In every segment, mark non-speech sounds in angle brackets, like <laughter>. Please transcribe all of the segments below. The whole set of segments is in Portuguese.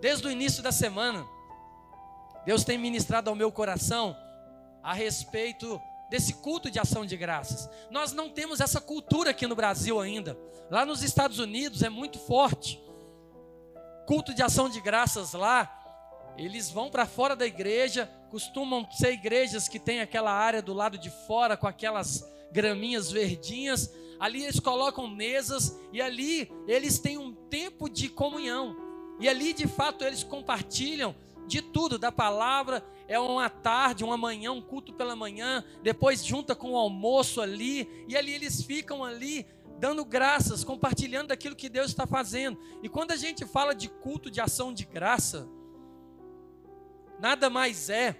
Desde o início da semana, Deus tem ministrado ao meu coração a respeito desse culto de ação de graças. Nós não temos essa cultura aqui no Brasil ainda. Lá nos Estados Unidos é muito forte. Culto de ação de graças lá, eles vão para fora da igreja, costumam ser igrejas que tem aquela área do lado de fora com aquelas graminhas verdinhas. Ali eles colocam mesas e ali eles têm um tempo de comunhão. E ali de fato eles compartilham de tudo, da palavra, é uma tarde, uma manhã, um culto pela manhã, depois junta com o almoço ali, e ali eles ficam ali dando graças, compartilhando daquilo que Deus está fazendo. E quando a gente fala de culto de ação de graça, nada mais é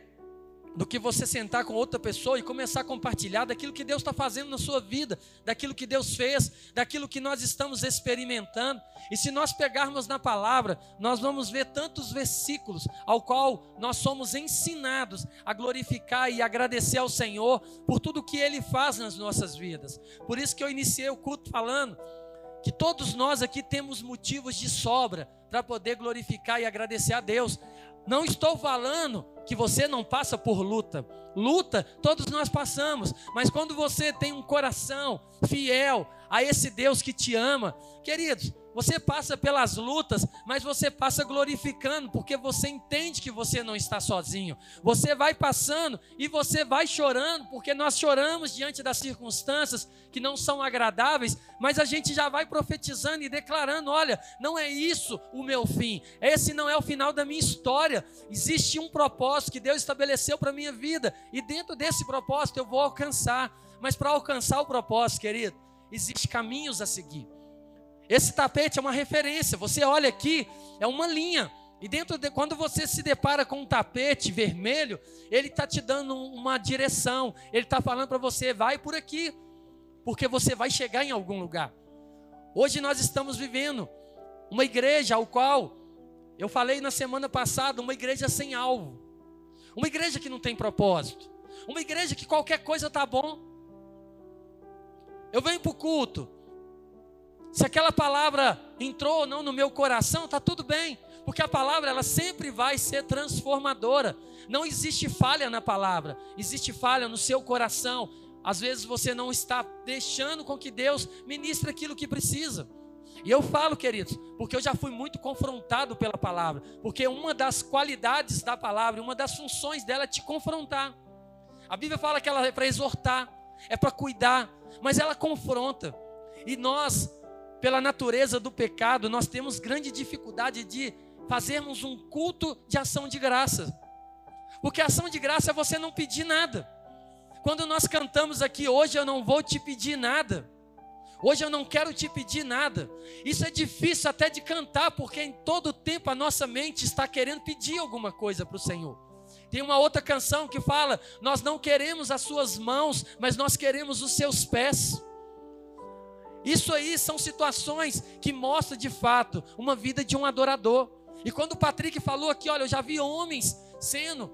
do que você sentar com outra pessoa e começar a compartilhar daquilo que Deus está fazendo na sua vida, daquilo que Deus fez, daquilo que nós estamos experimentando. E se nós pegarmos na palavra, nós vamos ver tantos versículos ao qual nós somos ensinados a glorificar e agradecer ao Senhor por tudo que Ele faz nas nossas vidas. Por isso que eu iniciei o culto falando que todos nós aqui temos motivos de sobra para poder glorificar e agradecer a Deus. Não estou falando que você não passa por luta. Luta, todos nós passamos, mas quando você tem um coração fiel a esse Deus que te ama, queridos, você passa pelas lutas, mas você passa glorificando, porque você entende que você não está sozinho. Você vai passando e você vai chorando, porque nós choramos diante das circunstâncias que não são agradáveis, mas a gente já vai profetizando e declarando: olha, não é isso o meu fim, esse não é o final da minha história. Existe um propósito que Deus estabeleceu para a minha vida, e dentro desse propósito eu vou alcançar. Mas para alcançar o propósito, querido, existem caminhos a seguir. Esse tapete é uma referência. Você olha aqui, é uma linha. E dentro de quando você se depara com um tapete vermelho, ele está te dando uma direção. Ele está falando para você, vai por aqui, porque você vai chegar em algum lugar. Hoje nós estamos vivendo uma igreja ao qual eu falei na semana passada, uma igreja sem alvo, uma igreja que não tem propósito, uma igreja que qualquer coisa tá bom. Eu venho para o culto, se aquela palavra entrou ou não no meu coração, está tudo bem, porque a palavra ela sempre vai ser transformadora. Não existe falha na palavra, existe falha no seu coração. Às vezes você não está deixando com que Deus ministre aquilo que precisa. E eu falo, queridos, porque eu já fui muito confrontado pela palavra, porque uma das qualidades da palavra, uma das funções dela é te confrontar. A Bíblia fala que ela é para exortar, é para cuidar, mas ela confronta. E nós pela natureza do pecado, nós temos grande dificuldade de fazermos um culto de ação de graça. Porque ação de graça é você não pedir nada. Quando nós cantamos aqui, hoje eu não vou te pedir nada. Hoje eu não quero te pedir nada. Isso é difícil até de cantar, porque em todo tempo a nossa mente está querendo pedir alguma coisa para o Senhor. Tem uma outra canção que fala: Nós não queremos as suas mãos, mas nós queremos os seus pés. Isso aí são situações que mostram de fato uma vida de um adorador. E quando o Patrick falou aqui, olha, eu já vi homens sendo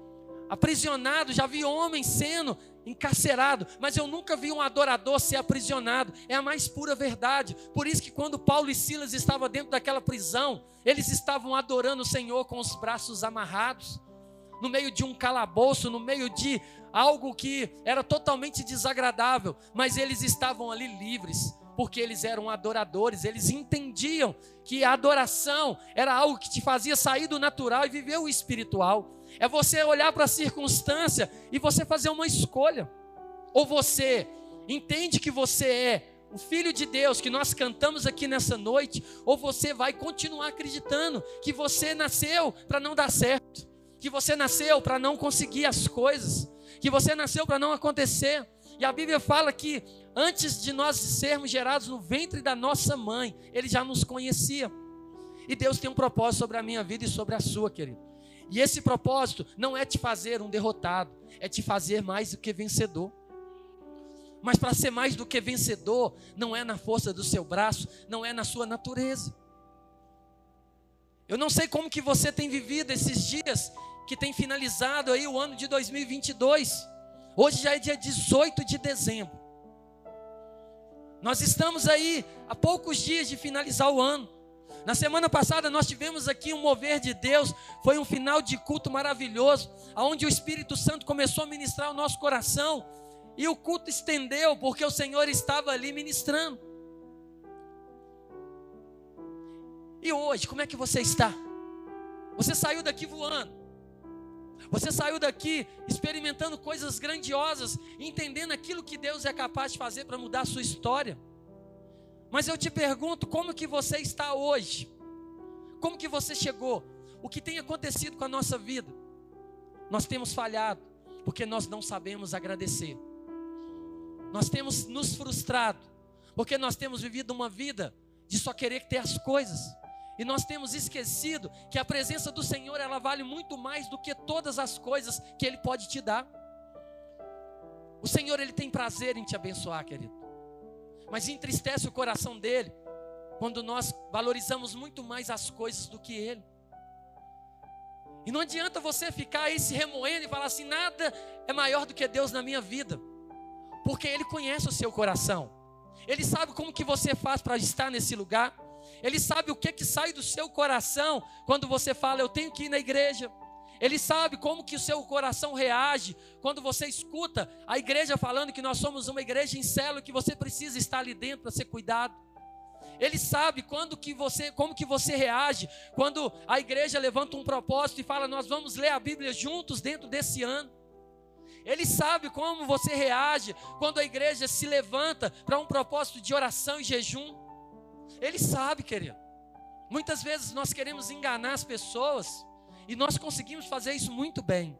aprisionados, já vi homens sendo encarcerados, mas eu nunca vi um adorador ser aprisionado. É a mais pura verdade. Por isso que quando Paulo e Silas estavam dentro daquela prisão, eles estavam adorando o Senhor com os braços amarrados, no meio de um calabouço, no meio de algo que era totalmente desagradável, mas eles estavam ali livres porque eles eram adoradores, eles entendiam que a adoração era algo que te fazia sair do natural e viver o espiritual. É você olhar para a circunstância e você fazer uma escolha. Ou você entende que você é o filho de Deus que nós cantamos aqui nessa noite, ou você vai continuar acreditando que você nasceu para não dar certo, que você nasceu para não conseguir as coisas, que você nasceu para não acontecer. E a Bíblia fala que antes de nós sermos gerados no ventre da nossa mãe, Ele já nos conhecia. E Deus tem um propósito sobre a minha vida e sobre a sua, querido. E esse propósito não é te fazer um derrotado, é te fazer mais do que vencedor. Mas para ser mais do que vencedor, não é na força do seu braço, não é na sua natureza. Eu não sei como que você tem vivido esses dias que tem finalizado aí o ano de 2022. Hoje já é dia 18 de dezembro. Nós estamos aí a poucos dias de finalizar o ano. Na semana passada nós tivemos aqui um mover de Deus, foi um final de culto maravilhoso, onde o Espírito Santo começou a ministrar o nosso coração, e o culto estendeu, porque o Senhor estava ali ministrando. E hoje, como é que você está? Você saiu daqui voando. Você saiu daqui experimentando coisas grandiosas, entendendo aquilo que Deus é capaz de fazer para mudar a sua história. Mas eu te pergunto, como que você está hoje? Como que você chegou? O que tem acontecido com a nossa vida? Nós temos falhado, porque nós não sabemos agradecer. Nós temos nos frustrado, porque nós temos vivido uma vida de só querer ter as coisas. E nós temos esquecido que a presença do Senhor ela vale muito mais do que todas as coisas que Ele pode te dar. O Senhor ele tem prazer em te abençoar, querido. Mas entristece o coração dele quando nós valorizamos muito mais as coisas do que ele. E não adianta você ficar aí se remoendo e falar assim: nada é maior do que Deus na minha vida, porque Ele conhece o seu coração, Ele sabe como que você faz para estar nesse lugar, ele sabe o que que sai do seu coração quando você fala eu tenho que ir na igreja. Ele sabe como que o seu coração reage quando você escuta a igreja falando que nós somos uma igreja em célula que você precisa estar ali dentro para ser cuidado. Ele sabe quando que você, como que você reage quando a igreja levanta um propósito e fala nós vamos ler a Bíblia juntos dentro desse ano. Ele sabe como você reage quando a igreja se levanta para um propósito de oração e jejum. Ele sabe, querido. Muitas vezes nós queremos enganar as pessoas e nós conseguimos fazer isso muito bem.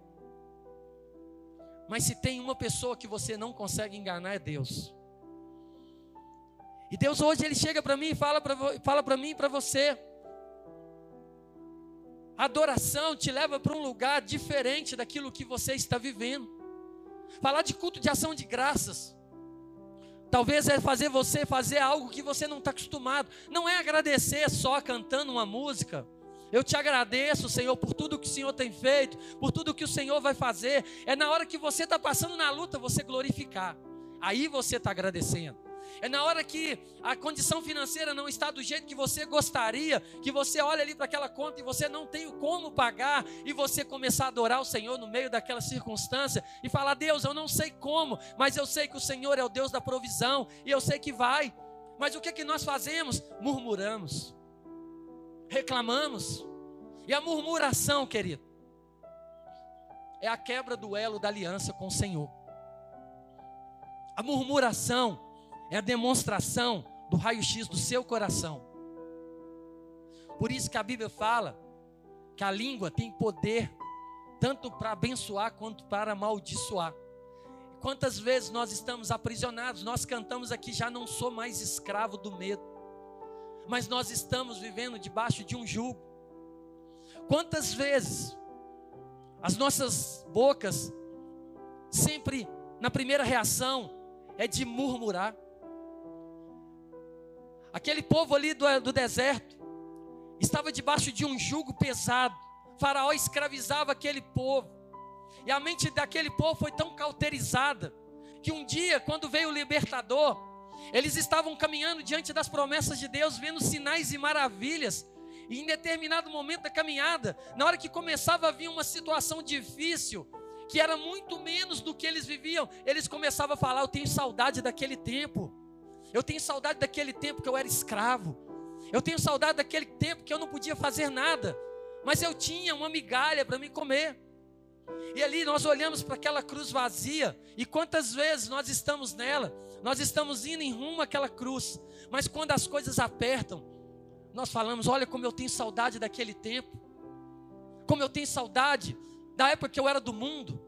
Mas se tem uma pessoa que você não consegue enganar é Deus. E Deus hoje ele chega para mim e fala para fala para mim e para você. Adoração te leva para um lugar diferente daquilo que você está vivendo. Falar de culto de ação de graças Talvez é fazer você fazer algo que você não está acostumado. Não é agradecer só cantando uma música. Eu te agradeço, Senhor, por tudo que o Senhor tem feito, por tudo que o Senhor vai fazer. É na hora que você está passando na luta, você glorificar. Aí você está agradecendo. É na hora que a condição financeira não está do jeito que você gostaria, que você olha ali para aquela conta e você não tem como pagar, e você começar a adorar o Senhor no meio daquela circunstância e falar: Deus, eu não sei como, mas eu sei que o Senhor é o Deus da provisão e eu sei que vai. Mas o que, que nós fazemos? Murmuramos, reclamamos, e a murmuração, querido, é a quebra do elo da aliança com o Senhor. A murmuração é a demonstração do raio-x do seu coração. Por isso que a Bíblia fala que a língua tem poder tanto para abençoar quanto para amaldiçoar. Quantas vezes nós estamos aprisionados, nós cantamos aqui, já não sou mais escravo do medo, mas nós estamos vivendo debaixo de um jugo. Quantas vezes as nossas bocas, sempre na primeira reação, é de murmurar. Aquele povo ali do, do deserto estava debaixo de um jugo pesado. faraó escravizava aquele povo. E a mente daquele povo foi tão cauterizada que um dia, quando veio o libertador, eles estavam caminhando diante das promessas de Deus, vendo sinais e maravilhas. E em determinado momento da caminhada, na hora que começava a vir uma situação difícil, que era muito menos do que eles viviam, eles começavam a falar: Eu tenho saudade daquele tempo. Eu tenho saudade daquele tempo que eu era escravo. Eu tenho saudade daquele tempo que eu não podia fazer nada, mas eu tinha uma migalha para me comer. E ali nós olhamos para aquela cruz vazia, e quantas vezes nós estamos nela, nós estamos indo em rumo àquela cruz, mas quando as coisas apertam, nós falamos: olha como eu tenho saudade daquele tempo, como eu tenho saudade da época que eu era do mundo,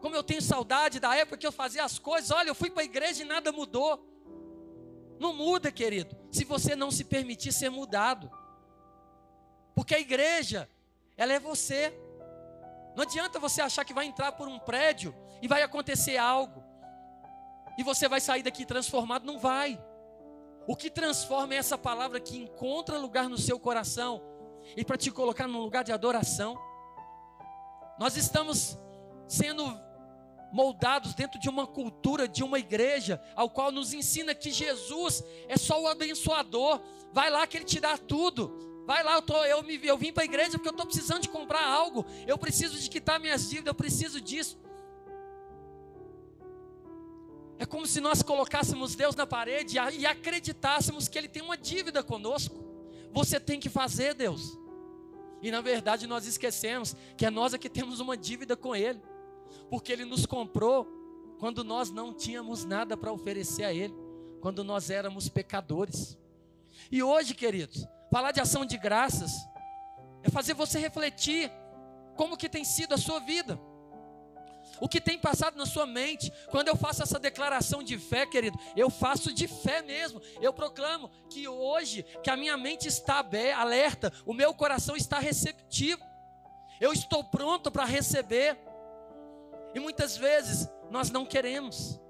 como eu tenho saudade da época que eu fazia as coisas, olha, eu fui para a igreja e nada mudou. Não muda, querido, se você não se permitir ser mudado. Porque a igreja, ela é você. Não adianta você achar que vai entrar por um prédio e vai acontecer algo. E você vai sair daqui transformado. Não vai. O que transforma é essa palavra que encontra lugar no seu coração e para te colocar num lugar de adoração. Nós estamos sendo moldados dentro de uma cultura, de uma igreja, ao qual nos ensina que Jesus é só o abençoador. Vai lá que ele te dá tudo. Vai lá, eu, tô, eu, me, eu vim para a igreja porque eu estou precisando de comprar algo. Eu preciso de quitar minhas dívidas, eu preciso disso. É como se nós colocássemos Deus na parede e acreditássemos que Ele tem uma dívida conosco. Você tem que fazer, Deus. E na verdade nós esquecemos que é nós é que temos uma dívida com Ele, porque Ele nos comprou quando nós não tínhamos nada para oferecer a Ele, quando nós éramos pecadores. E hoje, queridos, falar de ação de graças é fazer você refletir como que tem sido a sua vida. O que tem passado na sua mente, quando eu faço essa declaração de fé, querido, eu faço de fé mesmo. Eu proclamo que hoje, que a minha mente está alerta, o meu coração está receptivo. Eu estou pronto para receber. E muitas vezes nós não queremos.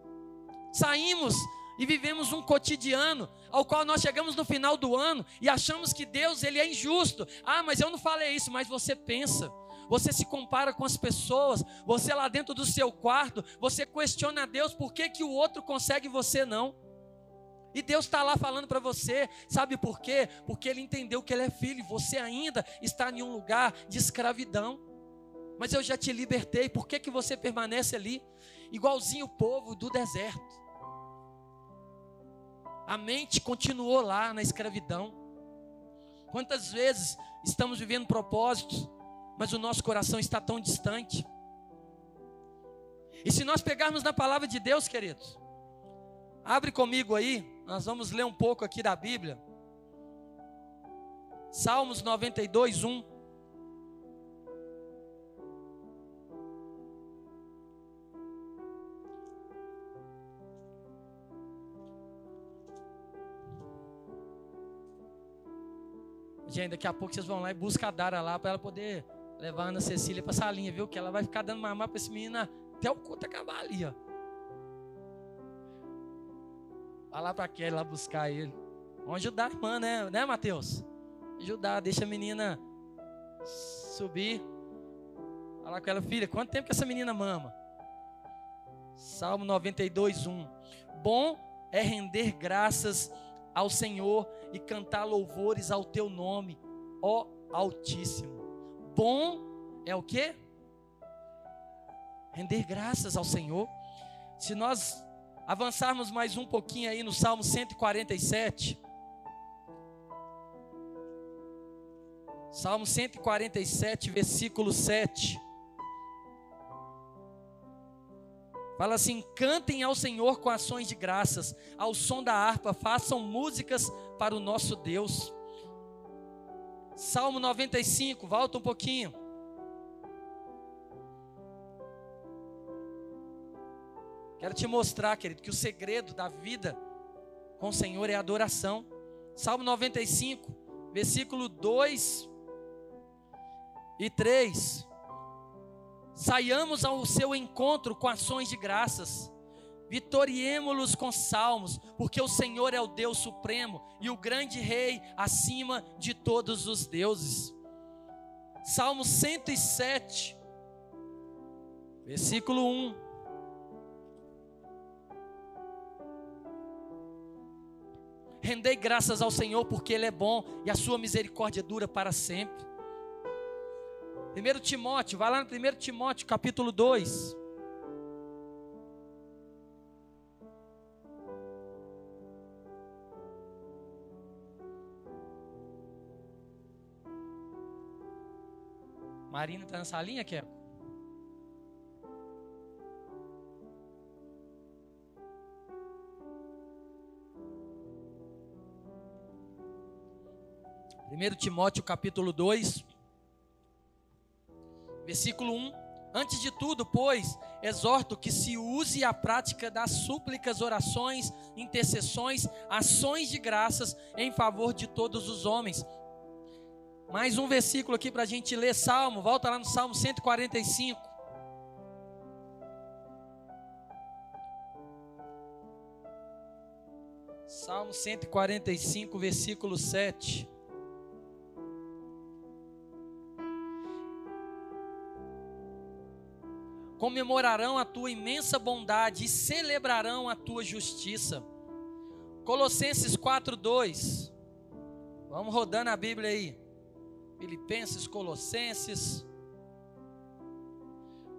Saímos e vivemos um cotidiano ao qual nós chegamos no final do ano e achamos que Deus ele é injusto. Ah, mas eu não falei isso, mas você pensa você se compara com as pessoas, você lá dentro do seu quarto, você questiona a Deus por que, que o outro consegue e você não. E Deus está lá falando para você, sabe por quê? Porque Ele entendeu que Ele é filho, e você ainda está em um lugar de escravidão. Mas eu já te libertei, por que, que você permanece ali? Igualzinho o povo do deserto. A mente continuou lá na escravidão. Quantas vezes estamos vivendo propósitos mas o nosso coração está tão distante. E se nós pegarmos na palavra de Deus, queridos, abre comigo aí, nós vamos ler um pouco aqui da Bíblia. Salmos 92, 1. Gente, daqui a pouco vocês vão lá e buscam a Dara lá para ela poder levar a Ana Cecília para a salinha, viu? Que ela vai ficar dando mamar para esse menino até o culto acabar ali, ó. Vai lá para Kelly lá buscar ele. Vamos ajudar a irmã, né, né Mateus? Ajudar, deixa a menina subir. Falar com ela, filha, quanto tempo que essa menina mama? Salmo 92, 1. Bom é render graças ao Senhor e cantar louvores ao teu nome, ó Altíssimo bom é o que? Render graças ao Senhor. Se nós avançarmos mais um pouquinho aí no Salmo 147. Salmo 147, versículo 7. Fala assim: cantem ao Senhor com ações de graças, ao som da harpa, façam músicas para o nosso Deus. Salmo 95, volta um pouquinho. Quero te mostrar, querido, que o segredo da vida com o Senhor é adoração. Salmo 95, versículo 2 e 3. Saiamos ao seu encontro com ações de graças vitoriemo-los com salmos, porque o Senhor é o Deus supremo e o grande rei acima de todos os deuses. Salmo 107, versículo 1. Rendei graças ao Senhor porque Ele é bom e a sua misericórdia dura para sempre. 1 Timóteo, vai lá no 1 Timóteo capítulo 2. Marina está na salinha, Keco? Primeiro Timóteo capítulo 2, versículo 1. Antes de tudo, pois, exorto que se use a prática das súplicas, orações, intercessões, ações de graças em favor de todos os homens, mais um versículo aqui para a gente ler, Salmo, volta lá no Salmo 145. Salmo 145, versículo 7. Comemorarão a tua imensa bondade e celebrarão a tua justiça. Colossenses 4:2. Vamos rodando a Bíblia aí. Filipenses, Colossenses.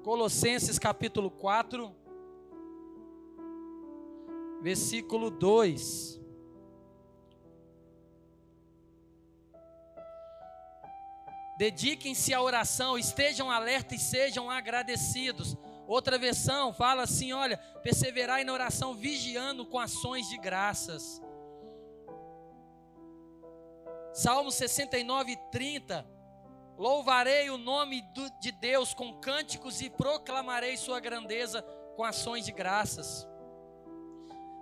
Colossenses capítulo 4, versículo 2. Dediquem-se à oração, estejam alertas e sejam agradecidos. Outra versão fala assim: olha, perseverai na oração, vigiando com ações de graças. Salmo 69, 30. Louvarei o nome de Deus com cânticos e proclamarei sua grandeza com ações de graças.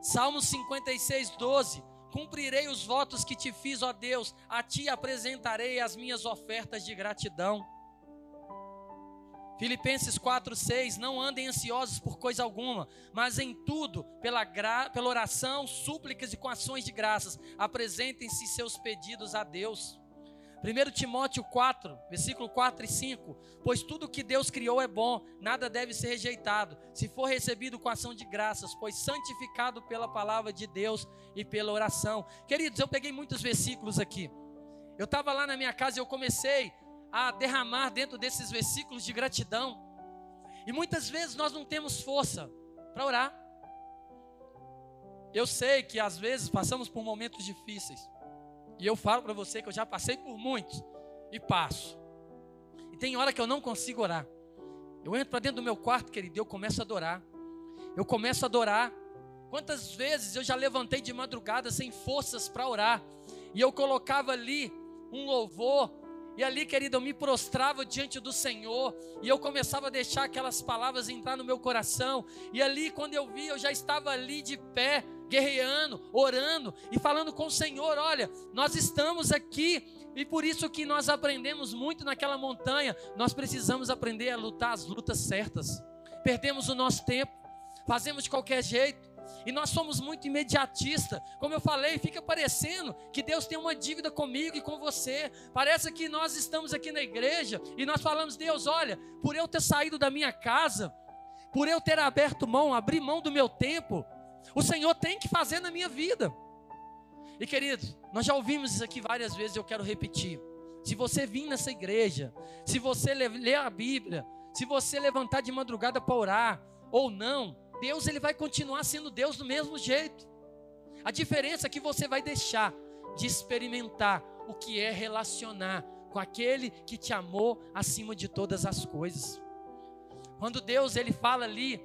Salmo 56, 12. Cumprirei os votos que te fiz, ó Deus, a ti apresentarei as minhas ofertas de gratidão. Filipenses 4,6: Não andem ansiosos por coisa alguma, mas em tudo, pela, gra... pela oração, súplicas e com ações de graças, apresentem-se seus pedidos a Deus. 1 Timóteo 4, versículo 4 e 5: Pois tudo que Deus criou é bom, nada deve ser rejeitado, se for recebido com ação de graças, pois santificado pela palavra de Deus e pela oração. Queridos, eu peguei muitos versículos aqui. Eu estava lá na minha casa e eu comecei a derramar dentro desses versículos de gratidão. E muitas vezes nós não temos força para orar. Eu sei que às vezes passamos por momentos difíceis. E eu falo para você que eu já passei por muitos e passo. E tem hora que eu não consigo orar. Eu entro para dentro do meu quarto, querido, e eu começo a adorar. Eu começo a adorar. Quantas vezes eu já levantei de madrugada sem forças para orar, e eu colocava ali um louvor, e ali, querido, eu me prostrava diante do Senhor, e eu começava a deixar aquelas palavras entrar no meu coração, e ali, quando eu vi, eu já estava ali de pé, guerreando, orando e falando com o Senhor: olha, nós estamos aqui e por isso que nós aprendemos muito naquela montanha. Nós precisamos aprender a lutar as lutas certas. Perdemos o nosso tempo, fazemos de qualquer jeito. E nós somos muito imediatistas. Como eu falei, fica parecendo que Deus tem uma dívida comigo e com você. Parece que nós estamos aqui na igreja e nós falamos: Deus, olha, por eu ter saído da minha casa, por eu ter aberto mão, abrir mão do meu tempo, o Senhor tem que fazer na minha vida. E queridos, nós já ouvimos isso aqui várias vezes, eu quero repetir. Se você vir nessa igreja, se você ler a Bíblia, se você levantar de madrugada para orar ou não, Deus ele vai continuar sendo Deus do mesmo jeito. A diferença é que você vai deixar de experimentar o que é relacionar com aquele que te amou acima de todas as coisas. Quando Deus ele fala ali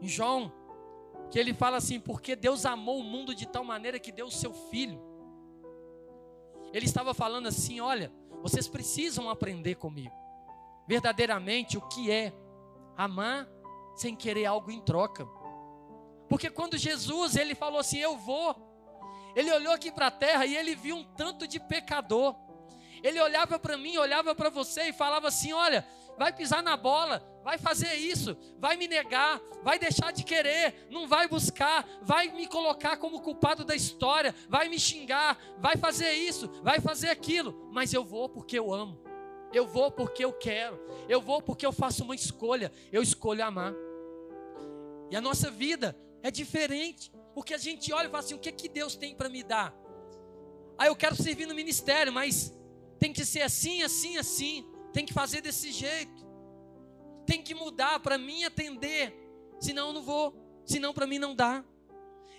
em João que ele fala assim: porque Deus amou o mundo de tal maneira que deu o seu filho. Ele estava falando assim: olha, vocês precisam aprender comigo, verdadeiramente, o que é amar sem querer algo em troca. Porque quando Jesus ele falou assim: eu vou, ele olhou aqui para a terra e ele viu um tanto de pecador. Ele olhava para mim, olhava para você e falava assim: olha, vai pisar na bola, vai fazer isso, vai me negar, vai deixar de querer, não vai buscar, vai me colocar como culpado da história, vai me xingar, vai fazer isso, vai fazer aquilo, mas eu vou porque eu amo, eu vou porque eu quero, eu vou porque eu faço uma escolha, eu escolho amar. E a nossa vida é diferente, porque a gente olha e fala assim: o que, que Deus tem para me dar? Ah, eu quero servir no ministério, mas tem que ser assim, assim, assim tem que fazer desse jeito, tem que mudar para mim atender, senão eu não vou, senão para mim não dá.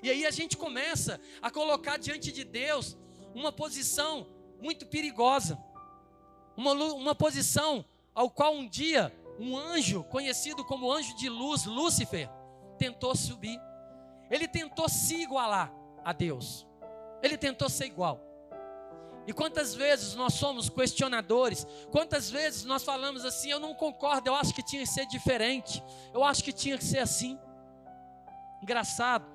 E aí a gente começa a colocar diante de Deus uma posição muito perigosa, uma, uma posição ao qual um dia um anjo, conhecido como anjo de luz, Lúcifer, tentou subir. Ele tentou se igualar a Deus. Ele tentou ser igual. E quantas vezes nós somos questionadores? Quantas vezes nós falamos assim: eu não concordo, eu acho que tinha que ser diferente, eu acho que tinha que ser assim. Engraçado,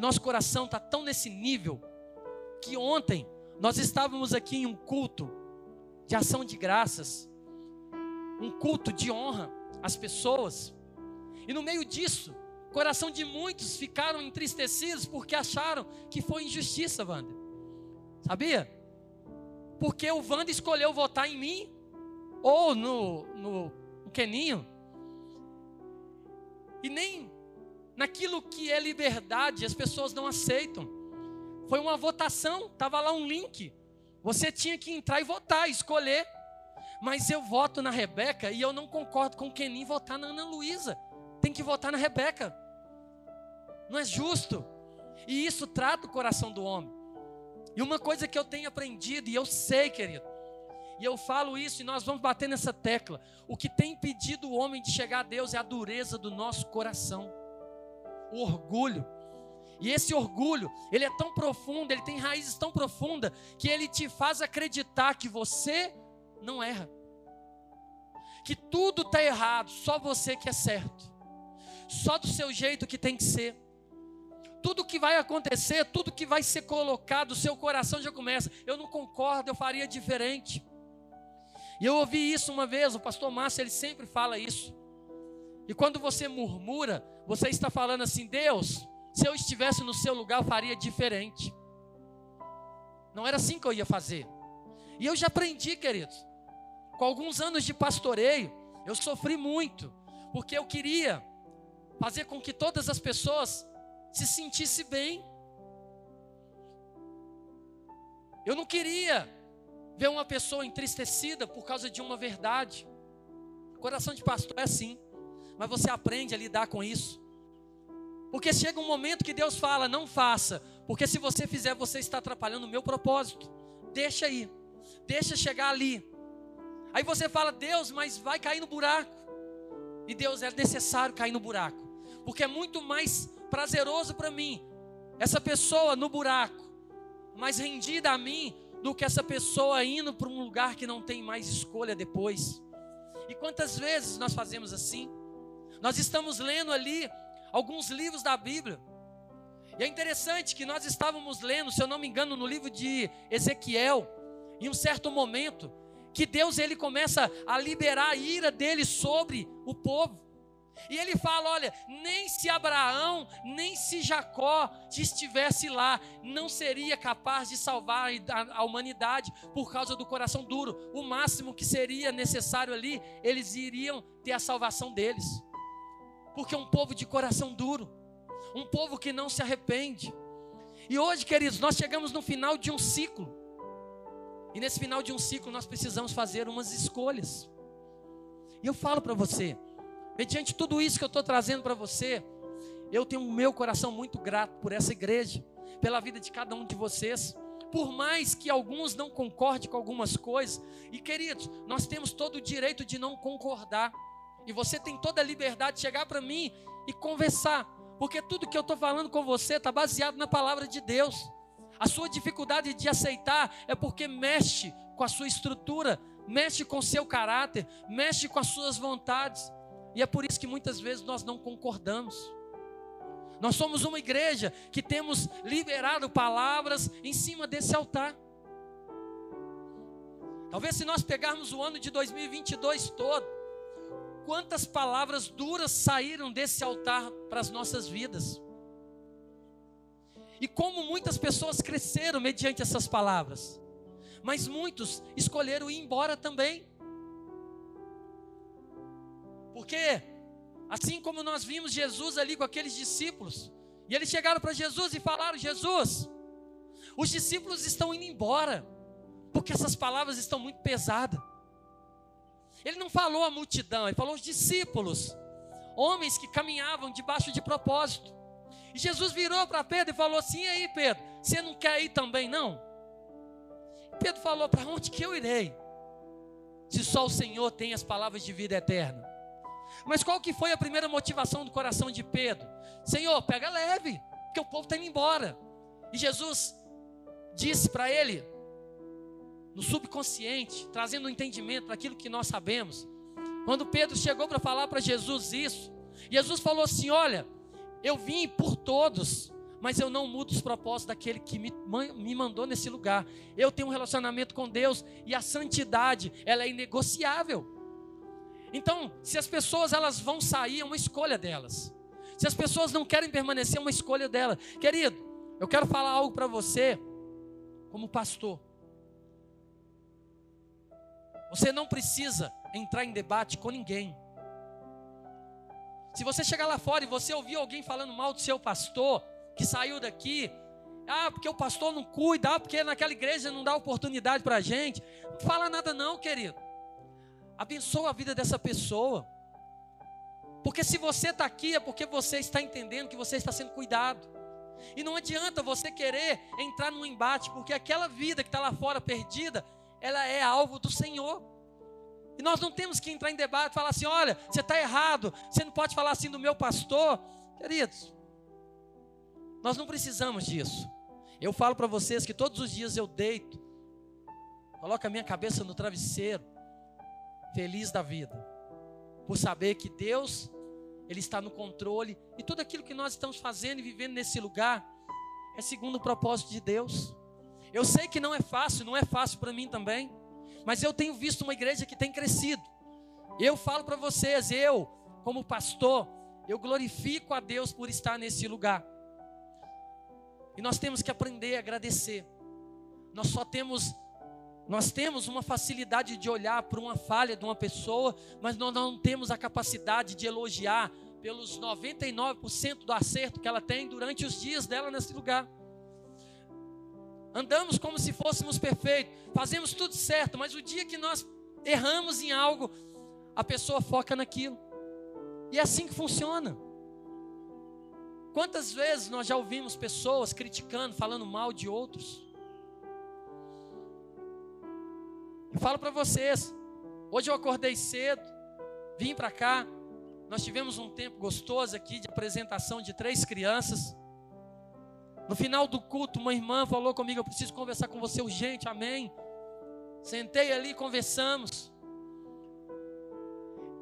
nosso coração está tão nesse nível que ontem nós estávamos aqui em um culto de ação de graças, um culto de honra às pessoas, e no meio disso, o coração de muitos ficaram entristecidos porque acharam que foi injustiça, Wander. Sabia? Porque o Wanda escolheu votar em mim ou no, no, no Keninho. E nem naquilo que é liberdade as pessoas não aceitam. Foi uma votação, estava lá um link. Você tinha que entrar e votar, escolher. Mas eu voto na Rebeca e eu não concordo com quem nem votar na Ana Luísa. Tem que votar na Rebeca. Não é justo. E isso trata o coração do homem. E uma coisa que eu tenho aprendido, e eu sei, querido, e eu falo isso e nós vamos bater nessa tecla. O que tem impedido o homem de chegar a Deus é a dureza do nosso coração, o orgulho. E esse orgulho, ele é tão profundo, ele tem raízes tão profundas, que ele te faz acreditar que você não erra. Que tudo está errado, só você que é certo. Só do seu jeito que tem que ser. Tudo que vai acontecer, tudo que vai ser colocado, seu coração já começa. Eu não concordo, eu faria diferente. E eu ouvi isso uma vez, o pastor Márcio, ele sempre fala isso. E quando você murmura, você está falando assim: Deus, se eu estivesse no seu lugar, eu faria diferente. Não era assim que eu ia fazer. E eu já aprendi, queridos. Com alguns anos de pastoreio, eu sofri muito, porque eu queria fazer com que todas as pessoas se sentissem bem. Eu não queria ver uma pessoa entristecida por causa de uma verdade. Coração de pastor é assim, mas você aprende a lidar com isso. Porque chega um momento que Deus fala: não faça, porque se você fizer, você está atrapalhando o meu propósito. Deixa aí, deixa chegar ali. Aí você fala: Deus, mas vai cair no buraco. E Deus é necessário cair no buraco, porque é muito mais prazeroso para mim essa pessoa no buraco, mais rendida a mim do que essa pessoa indo para um lugar que não tem mais escolha depois. E quantas vezes nós fazemos assim? Nós estamos lendo ali alguns livros da Bíblia. E é interessante que nós estávamos lendo, se eu não me engano, no livro de Ezequiel, em um certo momento, que Deus ele começa a liberar a ira dele sobre o povo. E ele fala: olha, nem se Abraão, nem se Jacó estivesse lá, não seria capaz de salvar a, humanidade por causa do coração duro. O máximo que seria necessário ali, eles iriam ter a salvação deles. Porque é um povo de coração duro, um povo que não se arrepende. E hoje, queridos, nós chegamos no final de um ciclo. E nesse final de um ciclo nós precisamos fazer umas escolhas. E eu falo para você, mediante tudo isso que eu estou trazendo para você, eu tenho o meu coração muito grato por essa igreja, pela vida de cada um de vocês. Por mais que alguns não concordem com algumas coisas, e queridos, nós temos todo o direito de não concordar, e você tem toda a liberdade de chegar para mim e conversar, porque tudo que eu estou falando com você está baseado na palavra de Deus. A sua dificuldade de aceitar é porque mexe com a sua estrutura, mexe com o seu caráter, mexe com as suas vontades. E é por isso que muitas vezes nós não concordamos. Nós somos uma igreja que temos liberado palavras em cima desse altar. Talvez se nós pegarmos o ano de 2022 todo, quantas palavras duras saíram desse altar para as nossas vidas. E como muitas pessoas cresceram mediante essas palavras, mas muitos escolheram ir embora também. Porque, assim como nós vimos Jesus ali com aqueles discípulos, e eles chegaram para Jesus e falaram: Jesus, os discípulos estão indo embora, porque essas palavras estão muito pesadas. Ele não falou a multidão, ele falou os discípulos, homens que caminhavam debaixo de propósito. E Jesus virou para Pedro e falou assim: e aí, Pedro, você não quer ir também, não? Pedro falou: para onde que eu irei? Se só o Senhor tem as palavras de vida eterna. Mas qual que foi a primeira motivação do coração de Pedro? Senhor, pega leve, porque o povo está indo embora. E Jesus disse para ele, no subconsciente, trazendo um entendimento daquilo que nós sabemos. Quando Pedro chegou para falar para Jesus isso, Jesus falou assim: Olha, eu vim por todos, mas eu não mudo os propósitos daquele que me, me mandou nesse lugar. Eu tenho um relacionamento com Deus e a santidade, ela é inegociável. Então, se as pessoas elas vão sair, é uma escolha delas. Se as pessoas não querem permanecer, é uma escolha delas. Querido, eu quero falar algo para você, como pastor. Você não precisa entrar em debate com ninguém. Se você chegar lá fora e você ouvir alguém falando mal do seu pastor, que saiu daqui, ah, porque o pastor não cuida, ah, porque naquela igreja não dá oportunidade para a gente. Não fala nada, não, querido. Abençoa a vida dessa pessoa. Porque se você está aqui é porque você está entendendo que você está sendo cuidado. E não adianta você querer entrar num embate, porque aquela vida que está lá fora perdida, ela é alvo do Senhor. E nós não temos que entrar em debate e falar assim: olha, você está errado, você não pode falar assim do meu pastor. Queridos, nós não precisamos disso. Eu falo para vocês que todos os dias eu deito, coloco a minha cabeça no travesseiro, feliz da vida, por saber que Deus, Ele está no controle e tudo aquilo que nós estamos fazendo e vivendo nesse lugar é segundo o propósito de Deus. Eu sei que não é fácil, não é fácil para mim também, mas eu tenho visto uma igreja que tem crescido. Eu falo para vocês, eu, como pastor, eu glorifico a Deus por estar nesse lugar. E nós temos que aprender a agradecer. Nós só temos nós temos uma facilidade de olhar para uma falha de uma pessoa, mas nós não temos a capacidade de elogiar pelos 99% do acerto que ela tem durante os dias dela nesse lugar. Andamos como se fôssemos perfeitos, fazemos tudo certo, mas o dia que nós erramos em algo, a pessoa foca naquilo. E é assim que funciona. Quantas vezes nós já ouvimos pessoas criticando, falando mal de outros? Eu falo para vocês, hoje eu acordei cedo, vim para cá, nós tivemos um tempo gostoso aqui de apresentação de três crianças. No final do culto, uma irmã falou comigo: Eu preciso conversar com você urgente, amém. Sentei ali, conversamos.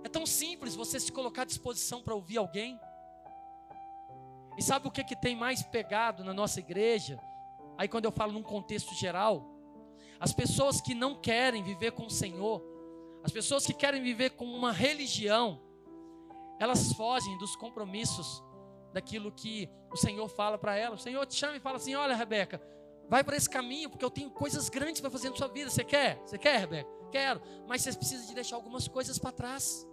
É tão simples você se colocar à disposição para ouvir alguém. E sabe o que, que tem mais pegado na nossa igreja? Aí, quando eu falo num contexto geral, as pessoas que não querem viver com o Senhor, as pessoas que querem viver com uma religião, elas fogem dos compromissos daquilo que o Senhor fala para elas. O Senhor te chama e fala assim: Olha, Rebeca, vai para esse caminho, porque eu tenho coisas grandes para fazer na sua vida. Você quer? Você quer, Rebeca? Quero, mas você precisa de deixar algumas coisas para trás,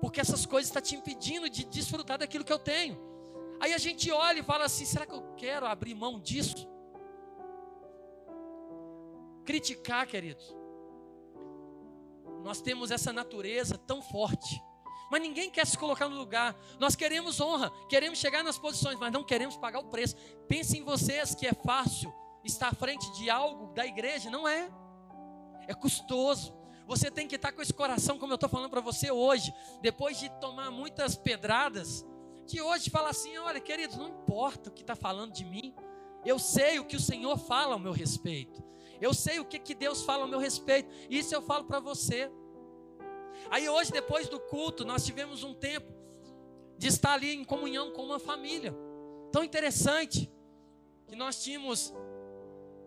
porque essas coisas estão tá te impedindo de desfrutar daquilo que eu tenho. Aí a gente olha e fala assim: será que eu quero abrir mão disso? Criticar, queridos. Nós temos essa natureza tão forte, mas ninguém quer se colocar no lugar. Nós queremos honra, queremos chegar nas posições, mas não queremos pagar o preço. Pensem em vocês que é fácil estar à frente de algo da igreja, não é. É custoso. Você tem que estar com esse coração, como eu estou falando para você hoje, depois de tomar muitas pedradas, que hoje fala assim: olha, queridos, não importa o que está falando de mim, eu sei o que o Senhor fala ao meu respeito, eu sei o que, que Deus fala ao meu respeito, isso eu falo para você. Aí hoje, depois do culto, nós tivemos um tempo de estar ali em comunhão com uma família, tão interessante, que nós tínhamos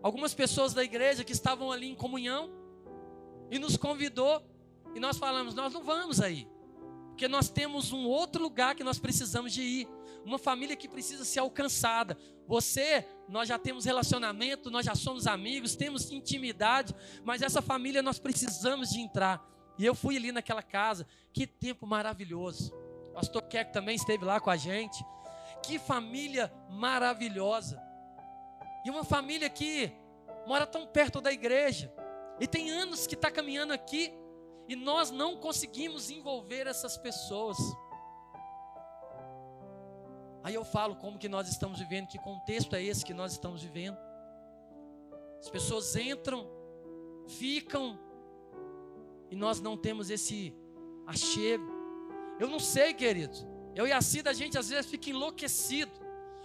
algumas pessoas da igreja que estavam ali em comunhão, e nos convidou, e nós falamos: nós não vamos aí. Porque nós temos um outro lugar que nós precisamos de ir. Uma família que precisa ser alcançada. Você, nós já temos relacionamento, nós já somos amigos, temos intimidade, mas essa família nós precisamos de entrar. E eu fui ali naquela casa, que tempo maravilhoso. O pastor Keck também esteve lá com a gente. Que família maravilhosa. E uma família que mora tão perto da igreja. E tem anos que está caminhando aqui e nós não conseguimos envolver essas pessoas. Aí eu falo como que nós estamos vivendo, que contexto é esse que nós estamos vivendo. As pessoas entram, ficam, e nós não temos esse achego. Eu não sei, queridos. Eu e a Cida, a gente às vezes fica enlouquecido,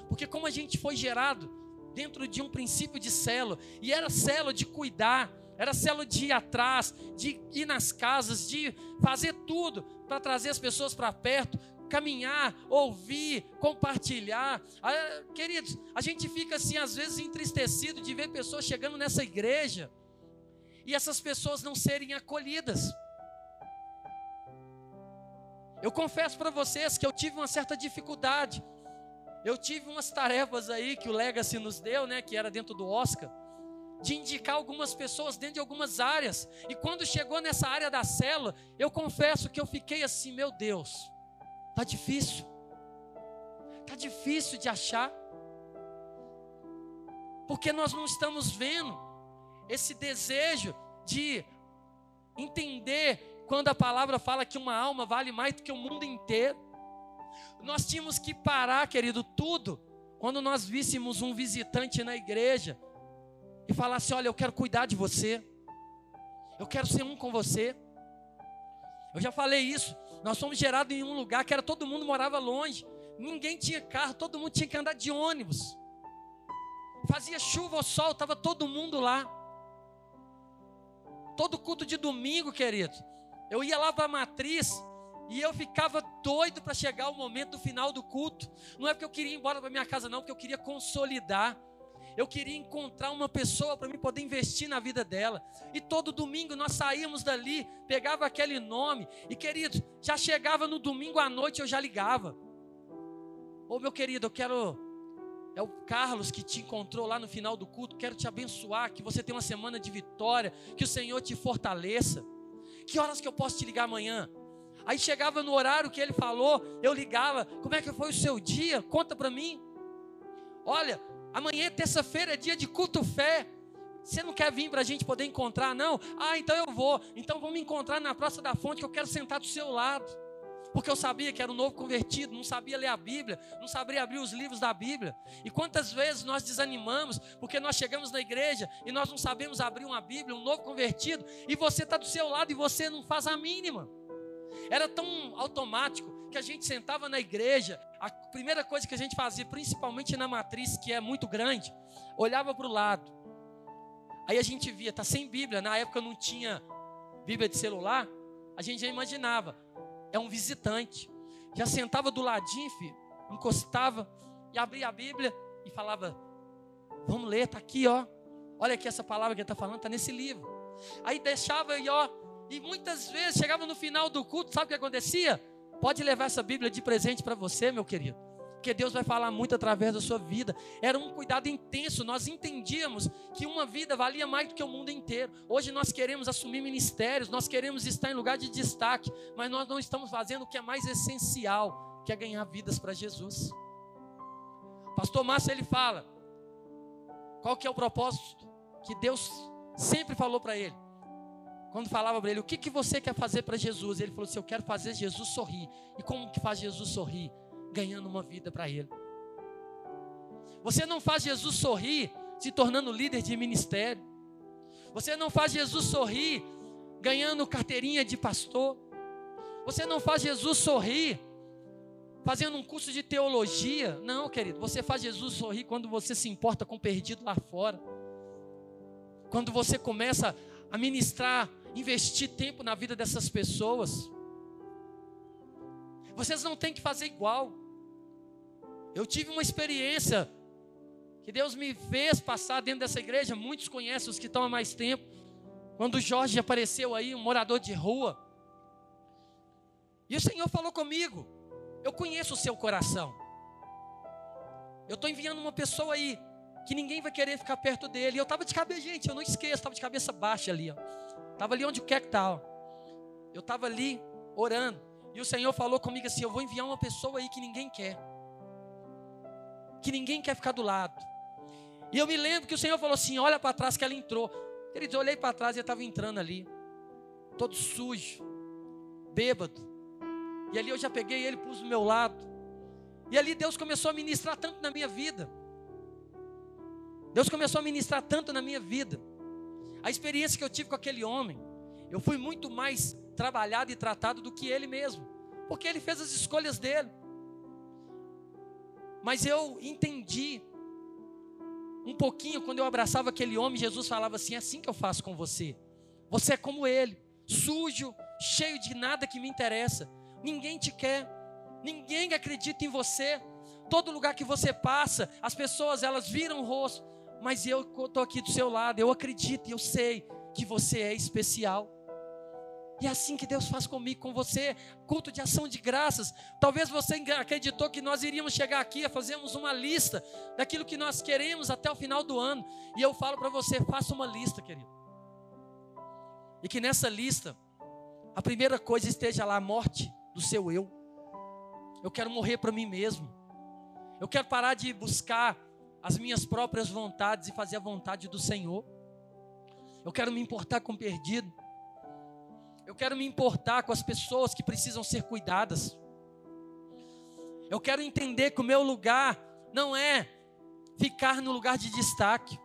porque como a gente foi gerado dentro de um princípio de célula, e era célula de cuidar, era célula de ir atrás, de ir nas casas, de fazer tudo para trazer as pessoas para perto, caminhar, ouvir, compartilhar. Ah, queridos, a gente fica assim, às vezes, entristecido de ver pessoas chegando nessa igreja e essas pessoas não serem acolhidas. Eu confesso para vocês que eu tive uma certa dificuldade. Eu tive umas tarefas aí que o Legacy nos deu, né, que era dentro do Oscar de indicar algumas pessoas dentro de algumas áreas. E quando chegou nessa área da célula, eu confesso que eu fiquei assim, meu Deus, Tá difícil. Tá difícil de achar. Porque nós não estamos vendo esse desejo de entender quando a palavra fala que uma alma vale mais do que o mundo inteiro. Nós tínhamos que parar, querido, tudo, quando nós víssemos um visitante na igreja e falasse: Olha, eu quero cuidar de você, eu quero ser um com você. Eu já falei isso. Nós fomos gerados em um lugar que era todo mundo morava longe, ninguém tinha carro, todo mundo tinha que andar de ônibus. Fazia chuva ou sol, estava todo mundo lá. Todo culto de domingo, querido. Eu ia lá para a matriz e eu ficava doido para chegar o momento do final do culto. Não é porque eu queria ir embora para minha casa, não, porque eu queria consolidar. Eu queria encontrar uma pessoa para me poder investir na vida dela. E todo domingo nós saímos dali, pegava aquele nome, e querido, já chegava no domingo à noite, eu já ligava. Ô meu querido, eu quero. É o Carlos que te encontrou lá no final do culto. Quero te abençoar, que você tenha uma semana de vitória, que o Senhor te fortaleça. Que horas que eu posso te ligar amanhã? Aí chegava no horário que ele falou, eu ligava. Como é que foi o seu dia? Conta para mim. Olha, amanhã, terça-feira, é dia de culto fé. Você não quer vir para a gente poder encontrar, não? Ah, então eu vou. Então vamos encontrar na Praça da Fonte, que eu quero sentar do seu lado. Porque eu sabia que era um novo convertido, não sabia ler a Bíblia, não sabia abrir os livros da Bíblia. E quantas vezes nós desanimamos, porque nós chegamos na igreja e nós não sabemos abrir uma Bíblia, um novo convertido, e você está do seu lado e você não faz a mínima. Era tão automático que a gente sentava na igreja, a primeira coisa que a gente fazia, principalmente na matriz, que é muito grande, olhava para o lado. Aí a gente via, tá sem Bíblia, na época não tinha Bíblia de celular, a gente já imaginava, é um visitante. Já sentava do ladinho, filho, encostava e abria a Bíblia e falava: Vamos ler, tá aqui, ó. Olha aqui essa palavra que ele está falando, está nesse livro. Aí deixava e ó, e muitas vezes chegava no final do culto, sabe o que acontecia? Pode levar essa Bíblia de presente para você, meu querido. Porque Deus vai falar muito através da sua vida. Era um cuidado intenso. Nós entendíamos que uma vida valia mais do que o mundo inteiro. Hoje nós queremos assumir ministérios, nós queremos estar em lugar de destaque, mas nós não estamos fazendo o que é mais essencial, que é ganhar vidas para Jesus. Pastor Márcio ele fala: qual que é o propósito que Deus sempre falou para ele? Quando falava para ele, o que, que você quer fazer para Jesus? Ele falou assim: Eu quero fazer Jesus sorrir. E como que faz Jesus sorrir? Ganhando uma vida para ele. Você não faz Jesus sorrir se tornando líder de ministério. Você não faz Jesus sorrir ganhando carteirinha de pastor. Você não faz Jesus sorrir fazendo um curso de teologia. Não, querido. Você faz Jesus sorrir quando você se importa com o perdido lá fora. Quando você começa a ministrar investir tempo na vida dessas pessoas. Vocês não têm que fazer igual. Eu tive uma experiência que Deus me fez passar dentro dessa igreja. Muitos conhecem os que estão há mais tempo. Quando o Jorge apareceu aí, um morador de rua. E o Senhor falou comigo: Eu conheço o seu coração. Eu estou enviando uma pessoa aí que ninguém vai querer ficar perto dele. Eu estava de cabeça, gente, eu não esqueço, estava de cabeça baixa ali. Estava ali onde quer que está. Eu estava ali orando. E o Senhor falou comigo assim: Eu vou enviar uma pessoa aí que ninguém quer. Que ninguém quer ficar do lado. E eu me lembro que o Senhor falou assim: Olha para trás que ela entrou. Queridos, eu olhei para trás e ele estava entrando ali. Todo sujo. Bêbado. E ali eu já peguei ele, pus do meu lado. E ali Deus começou a ministrar tanto na minha vida. Deus começou a ministrar tanto na minha vida. A experiência que eu tive com aquele homem, eu fui muito mais trabalhado e tratado do que ele mesmo, porque ele fez as escolhas dele. Mas eu entendi um pouquinho quando eu abraçava aquele homem, Jesus falava assim: é assim que eu faço com você. Você é como ele, sujo, cheio de nada que me interessa. Ninguém te quer, ninguém acredita em você. Todo lugar que você passa, as pessoas elas viram o rosto mas eu estou aqui do seu lado, eu acredito e eu sei que você é especial. E é assim que Deus faz comigo, com você, culto de ação de graças. Talvez você acreditou que nós iríamos chegar aqui a fazermos uma lista daquilo que nós queremos até o final do ano. E eu falo para você, faça uma lista, querido. E que nessa lista, a primeira coisa esteja lá a morte do seu eu. Eu quero morrer para mim mesmo. Eu quero parar de buscar as minhas próprias vontades e fazer a vontade do Senhor. Eu quero me importar com o perdido. Eu quero me importar com as pessoas que precisam ser cuidadas. Eu quero entender que o meu lugar não é ficar no lugar de destaque.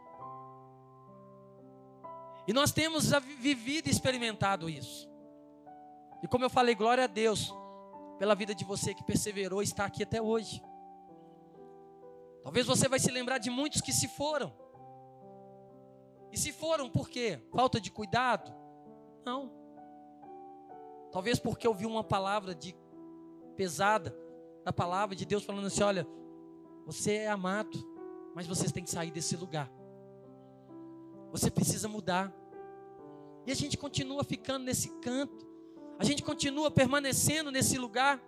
E nós temos vivido e experimentado isso. E como eu falei, glória a Deus pela vida de você que perseverou e está aqui até hoje. Talvez você vai se lembrar de muitos que se foram. E se foram por quê? Falta de cuidado? Não. Talvez porque ouviu uma palavra de pesada da palavra de Deus falando assim: olha, você é amado, mas você tem que sair desse lugar. Você precisa mudar. E a gente continua ficando nesse canto. A gente continua permanecendo nesse lugar.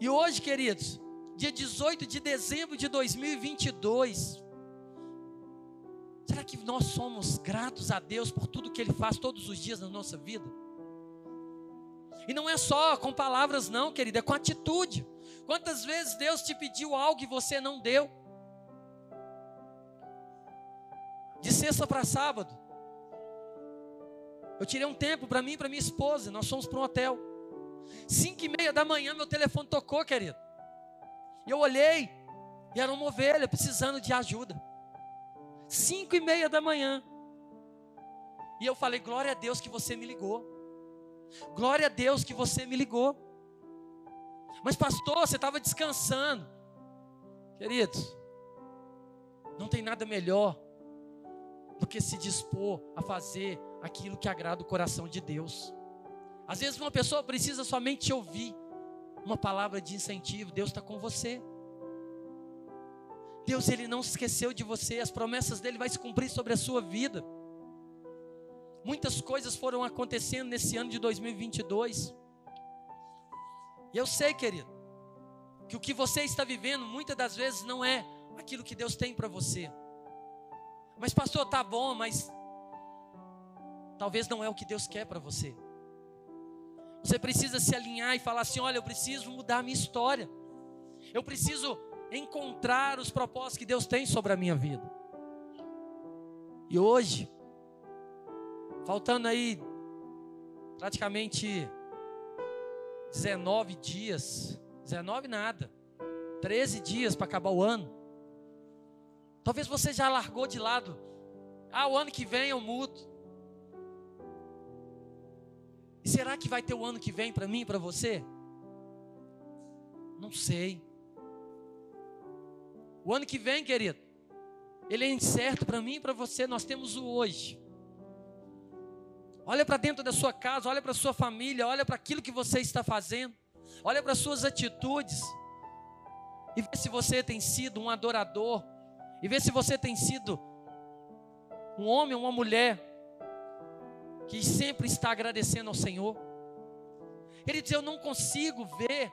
E hoje, queridos, dia 18 de dezembro de 2022, será que nós somos gratos a Deus por tudo que Ele faz todos os dias na nossa vida? E não é só com palavras, não, querida, é com atitude. Quantas vezes Deus te pediu algo e você não deu? De sexta para sábado, eu tirei um tempo para mim e para minha esposa. Nós fomos para um hotel. Cinco e meia da manhã, meu telefone tocou, querido. E eu olhei, e era uma ovelha precisando de ajuda. Cinco e meia da manhã. E eu falei: Glória a Deus que você me ligou. Glória a Deus que você me ligou. Mas, pastor, você estava descansando. Queridos, não tem nada melhor do que se dispor a fazer aquilo que agrada o coração de Deus. Às vezes, uma pessoa precisa somente ouvir uma palavra de incentivo. Deus está com você. Deus, Ele não se esqueceu de você. As promessas dele vai se cumprir sobre a sua vida. Muitas coisas foram acontecendo nesse ano de 2022. E eu sei, querido, que o que você está vivendo muitas das vezes não é aquilo que Deus tem para você. Mas pastor, tá bom, mas talvez não é o que Deus quer para você. Você precisa se alinhar e falar assim: olha, eu preciso mudar a minha história. Eu preciso encontrar os propósitos que Deus tem sobre a minha vida. E hoje, Faltando aí praticamente 19 dias, 19 nada, 13 dias para acabar o ano. Talvez você já largou de lado. Ah, o ano que vem eu mudo. Será que vai ter o ano que vem para mim para você? Não sei. O ano que vem, querido, ele é incerto para mim e para você. Nós temos o hoje. Olha para dentro da sua casa, olha para sua família, olha para aquilo que você está fazendo, olha para suas atitudes e vê se você tem sido um adorador, e vê se você tem sido um homem uma mulher que sempre está agradecendo ao Senhor. Ele diz: Eu não consigo ver,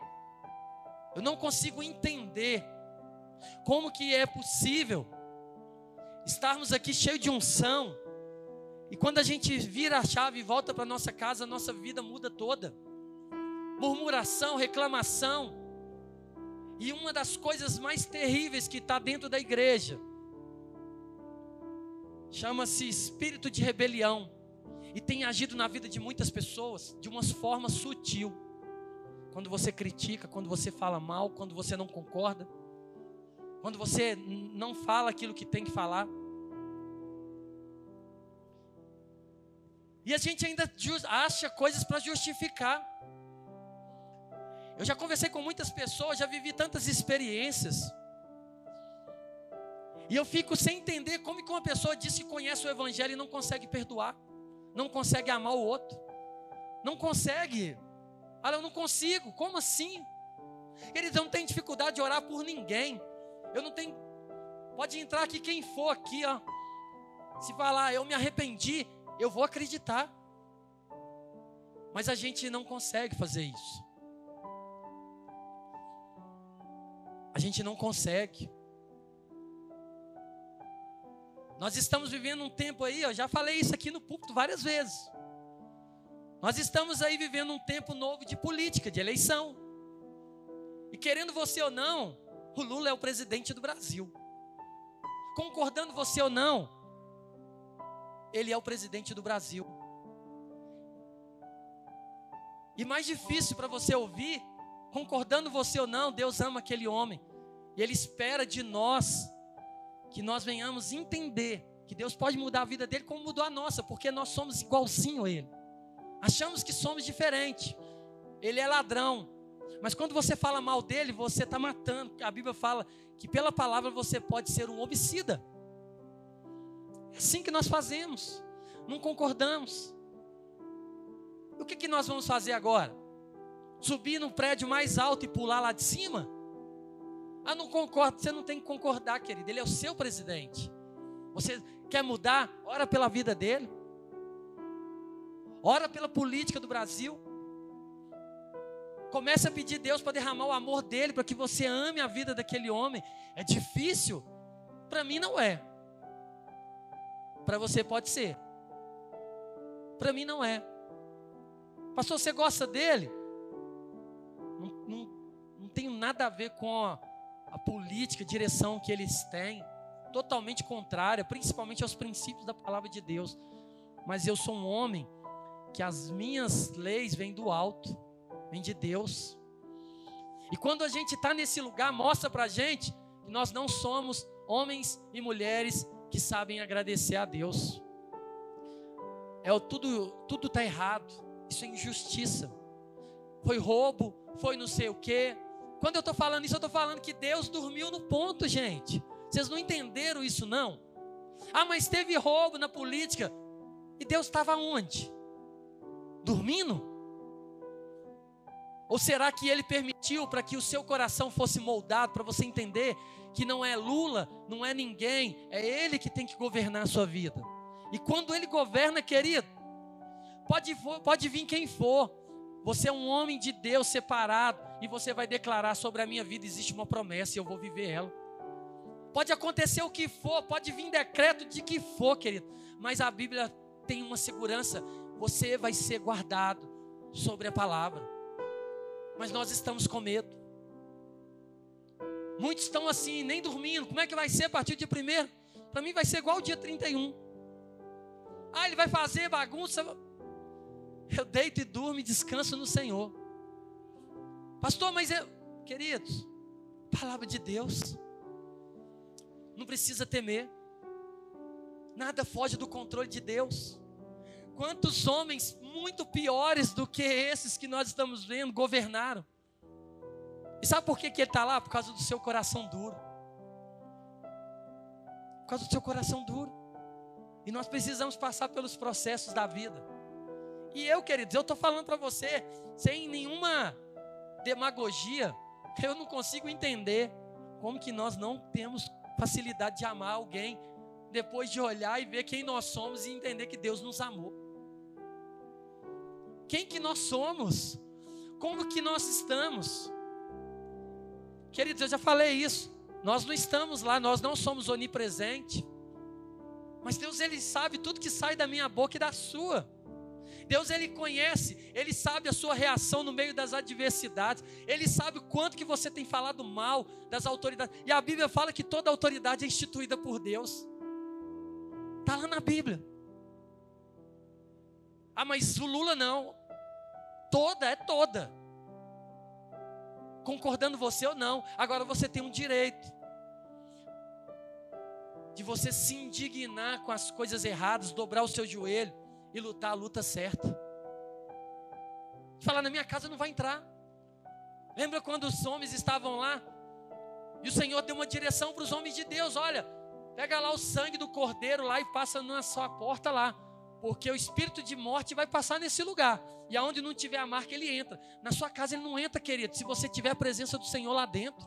eu não consigo entender como que é possível estarmos aqui cheio de unção e quando a gente vira a chave e volta para nossa casa, a nossa vida muda toda. Murmuração, reclamação. E uma das coisas mais terríveis que está dentro da igreja chama-se espírito de rebelião e tem agido na vida de muitas pessoas de uma forma sutil. Quando você critica, quando você fala mal, quando você não concorda, quando você não fala aquilo que tem que falar. E a gente ainda acha coisas para justificar. Eu já conversei com muitas pessoas, já vivi tantas experiências. E eu fico sem entender como que uma pessoa diz que conhece o Evangelho e não consegue perdoar, não consegue amar o outro, não consegue. Olha, eu não consigo, como assim? Eles não têm dificuldade de orar por ninguém. Eu não tenho. Pode entrar aqui quem for aqui, ó. Se falar, eu me arrependi, eu vou acreditar. Mas a gente não consegue fazer isso. A gente não consegue. Nós estamos vivendo um tempo aí, eu já falei isso aqui no púlpito várias vezes. Nós estamos aí vivendo um tempo novo de política, de eleição. E querendo você ou não, o Lula é o presidente do Brasil. Concordando você ou não, ele é o presidente do Brasil. E mais difícil para você ouvir, concordando você ou não, Deus ama aquele homem. E Ele espera de nós que nós venhamos entender que Deus pode mudar a vida dele como mudou a nossa, porque nós somos igualzinho a Ele. Achamos que somos diferentes. Ele é ladrão. Mas quando você fala mal dele, você está matando. A Bíblia fala que pela palavra você pode ser um homicida. É assim que nós fazemos. Não concordamos. O que, que nós vamos fazer agora? Subir no prédio mais alto e pular lá de cima? Ah, não concordo. Você não tem que concordar, querido. Ele é o seu presidente. Você quer mudar? Ora pela vida dele. Ora pela política do Brasil. Comece a pedir a Deus para derramar o amor dele, para que você ame a vida daquele homem. É difícil? Para mim não é. Para você pode ser. Para mim não é. Pastor, você gosta dele? Não, não, não tem nada a ver com a política, a direção que eles têm. Totalmente contrária, principalmente aos princípios da palavra de Deus. Mas eu sou um homem que as minhas leis vêm do alto, vêm de Deus. E quando a gente está nesse lugar, mostra para a gente que nós não somos homens e mulheres que sabem agradecer a Deus. É tudo tudo tá errado. Isso é injustiça. Foi roubo, foi não sei o quê. Quando eu estou falando isso, eu estou falando que Deus dormiu no ponto, gente. Vocês não entenderam isso, não? Ah, mas teve roubo na política. E Deus estava onde? Dormindo? Ou será que ele permitiu para que o seu coração fosse moldado, para você entender que não é Lula, não é ninguém, é ele que tem que governar a sua vida? E quando ele governa, querido, Pode, pode vir quem for. Você é um homem de Deus separado e você vai declarar sobre a minha vida existe uma promessa e eu vou viver ela. Pode acontecer o que for, pode vir decreto de que for, querido, mas a Bíblia tem uma segurança, você vai ser guardado sobre a palavra. Mas nós estamos com medo. Muitos estão assim, nem dormindo. Como é que vai ser a partir dia primeiro? Para mim vai ser igual o dia 31. Ah, ele vai fazer bagunça. Eu deito e durmo e descanso no Senhor. Pastor, mas eu, queridos, palavra de Deus. Não precisa temer. Nada foge do controle de Deus. Quantos homens muito piores do que esses que nós estamos vendo governaram? E sabe por que, que ele está lá? Por causa do seu coração duro. Por causa do seu coração duro. E nós precisamos passar pelos processos da vida. E eu, queridos, eu estou falando para você, sem nenhuma demagogia, <laughs> eu não consigo entender como que nós não temos facilidade de amar alguém depois de olhar e ver quem nós somos e entender que Deus nos amou. Quem que nós somos? Como que nós estamos? Queridos, eu já falei isso. Nós não estamos lá, nós não somos onipresentes. Mas Deus ele sabe tudo que sai da minha boca e da sua. Deus ele conhece, ele sabe a sua reação no meio das adversidades, ele sabe quanto que você tem falado mal das autoridades. E a Bíblia fala que toda autoridade é instituída por Deus. Está lá na Bíblia. Ah, mas o Lula não. Toda é toda. Concordando você ou não. Agora você tem um direito de você se indignar com as coisas erradas, dobrar o seu joelho e lutar a luta certa. Falar na minha casa não vai entrar. Lembra quando os homens estavam lá? E o Senhor deu uma direção para os homens de Deus: olha, pega lá o sangue do cordeiro lá e passa na sua porta lá. Porque o espírito de morte vai passar nesse lugar. E aonde não tiver a marca, ele entra. Na sua casa ele não entra, querido, se você tiver a presença do Senhor lá dentro.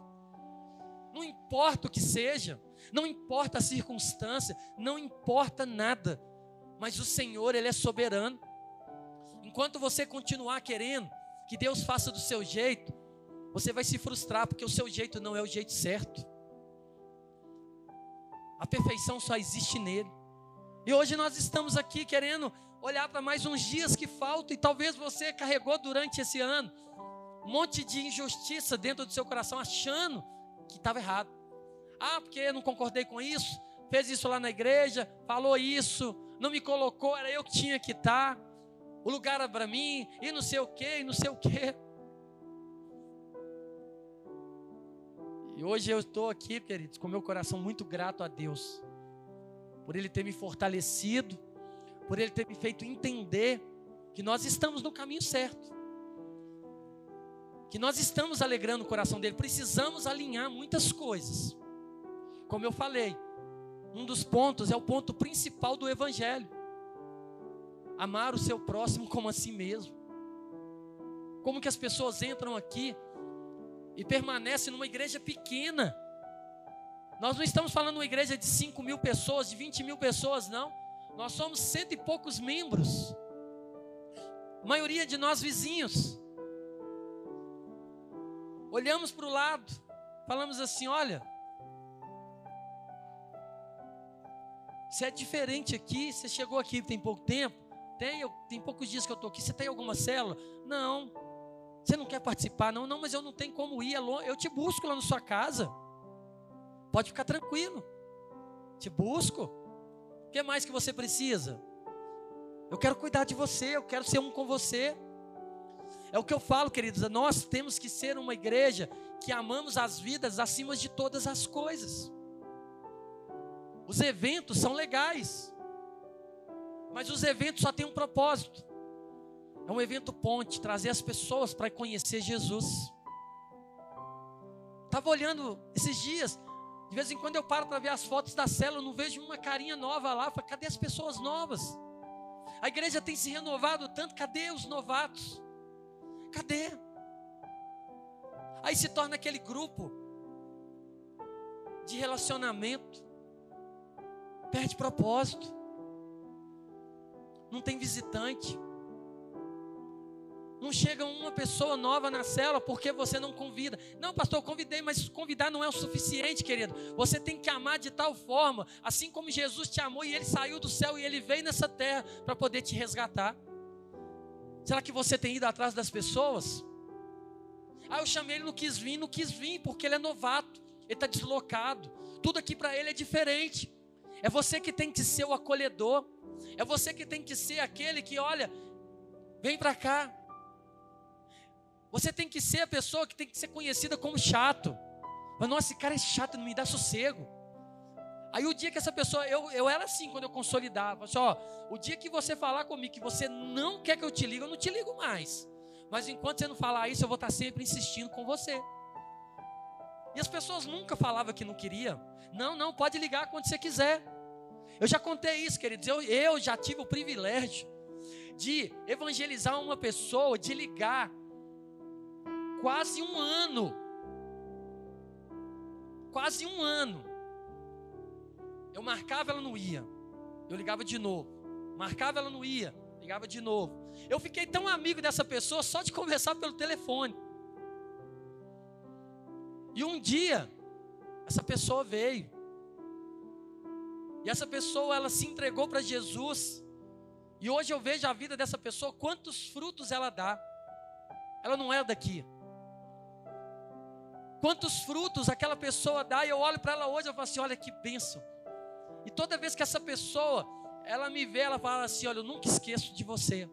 Não importa o que seja, não importa a circunstância, não importa nada mas o Senhor, Ele é soberano. Enquanto você continuar querendo que Deus faça do seu jeito, você vai se frustrar, porque o seu jeito não é o jeito certo. A perfeição só existe nele. E hoje nós estamos aqui querendo olhar para mais uns dias que faltam, e talvez você carregou durante esse ano um monte de injustiça dentro do seu coração, achando que estava errado. Ah, porque eu não concordei com isso, fez isso lá na igreja, falou isso, não me colocou, era eu que tinha que estar, o lugar era para mim, e não sei o que, e não sei o que. E hoje eu estou aqui, queridos, com meu coração muito grato a Deus, por Ele ter me fortalecido, por Ele ter me feito entender que nós estamos no caminho certo, que nós estamos alegrando o coração dele. Precisamos alinhar muitas coisas, como eu falei, um dos pontos é o ponto principal do Evangelho: amar o seu próximo como a si mesmo. Como que as pessoas entram aqui e permanece numa igreja pequena. Nós não estamos falando de uma igreja de 5 mil pessoas, de 20 mil pessoas, não. Nós somos cento e poucos membros. A maioria de nós vizinhos. Olhamos para o lado, falamos assim: olha, você é diferente aqui, você chegou aqui tem pouco tempo, tem, tem poucos dias que eu estou aqui, você tem alguma célula? Não. Você não quer participar? Não, não, mas eu não tenho como ir. É eu te busco lá na sua casa. Pode ficar tranquilo. Te busco. O que mais que você precisa? Eu quero cuidar de você, eu quero ser um com você. É o que eu falo, queridos. Nós temos que ser uma igreja que amamos as vidas acima de todas as coisas. Os eventos são legais, mas os eventos só têm um propósito: é um evento ponte, trazer as pessoas para conhecer Jesus. Estava olhando esses dias, de vez em quando eu paro para ver as fotos da célula, não vejo uma carinha nova lá. Falei, cadê as pessoas novas? A igreja tem se renovado tanto, cadê os novatos? Cadê? Aí se torna aquele grupo de relacionamento, perde propósito, não tem visitante. Não chega uma pessoa nova na célula porque você não convida. Não, pastor, eu convidei, mas convidar não é o suficiente, querido. Você tem que amar de tal forma, assim como Jesus te amou e ele saiu do céu e ele veio nessa terra para poder te resgatar. Será que você tem ido atrás das pessoas? Ah, eu chamei ele, não quis vir, não quis vir porque ele é novato, ele está deslocado. Tudo aqui para ele é diferente. É você que tem que ser o acolhedor. É você que tem que ser aquele que, olha, vem para cá, você tem que ser a pessoa que tem que ser conhecida como chato. Mas, nossa, esse cara é chato, não me dá sossego. Aí o dia que essa pessoa, eu, eu era assim quando eu consolidava. Assim, ó, o dia que você falar comigo que você não quer que eu te ligue, eu não te ligo mais. Mas enquanto você não falar isso, eu vou estar sempre insistindo com você. E as pessoas nunca falavam que não queria. Não, não, pode ligar quando você quiser. Eu já contei isso, queridos. Eu, eu já tive o privilégio de evangelizar uma pessoa, de ligar quase um ano. Quase um ano. Eu marcava, ela não ia. Eu ligava de novo. Marcava, ela não ia. Ligava de novo. Eu fiquei tão amigo dessa pessoa só de conversar pelo telefone. E um dia, essa pessoa veio. E essa pessoa, ela se entregou para Jesus. E hoje eu vejo a vida dessa pessoa, quantos frutos ela dá. Ela não é daqui. Quantos frutos aquela pessoa dá, e eu olho para ela hoje, eu falo assim: olha que bênção. E toda vez que essa pessoa, ela me vê, ela fala assim: olha, eu nunca esqueço de você.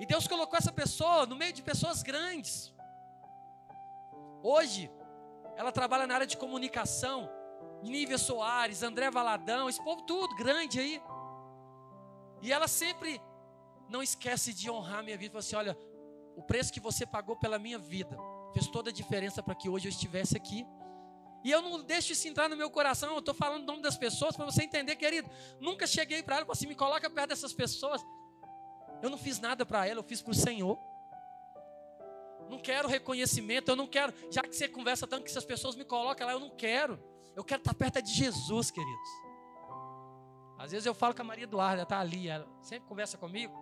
E Deus colocou essa pessoa no meio de pessoas grandes. Hoje, ela trabalha na área de comunicação. Nívia Soares, André Valadão, esse povo tudo grande aí. E ela sempre não esquece de honrar minha vida. Fala assim: olha, o preço que você pagou pela minha vida fez toda a diferença para que hoje eu estivesse aqui. E eu não deixo isso entrar no meu coração, eu estou falando o nome das pessoas para você entender, querido. Nunca cheguei para ela e falei assim: me coloca perto dessas pessoas. Eu não fiz nada para ela, eu fiz para o Senhor. Não quero reconhecimento, eu não quero, já que você conversa tanto que essas pessoas me colocam lá, eu não quero. Eu quero estar perto de Jesus, queridos. Às vezes eu falo com a Maria Eduarda, está ali, ela sempre conversa comigo.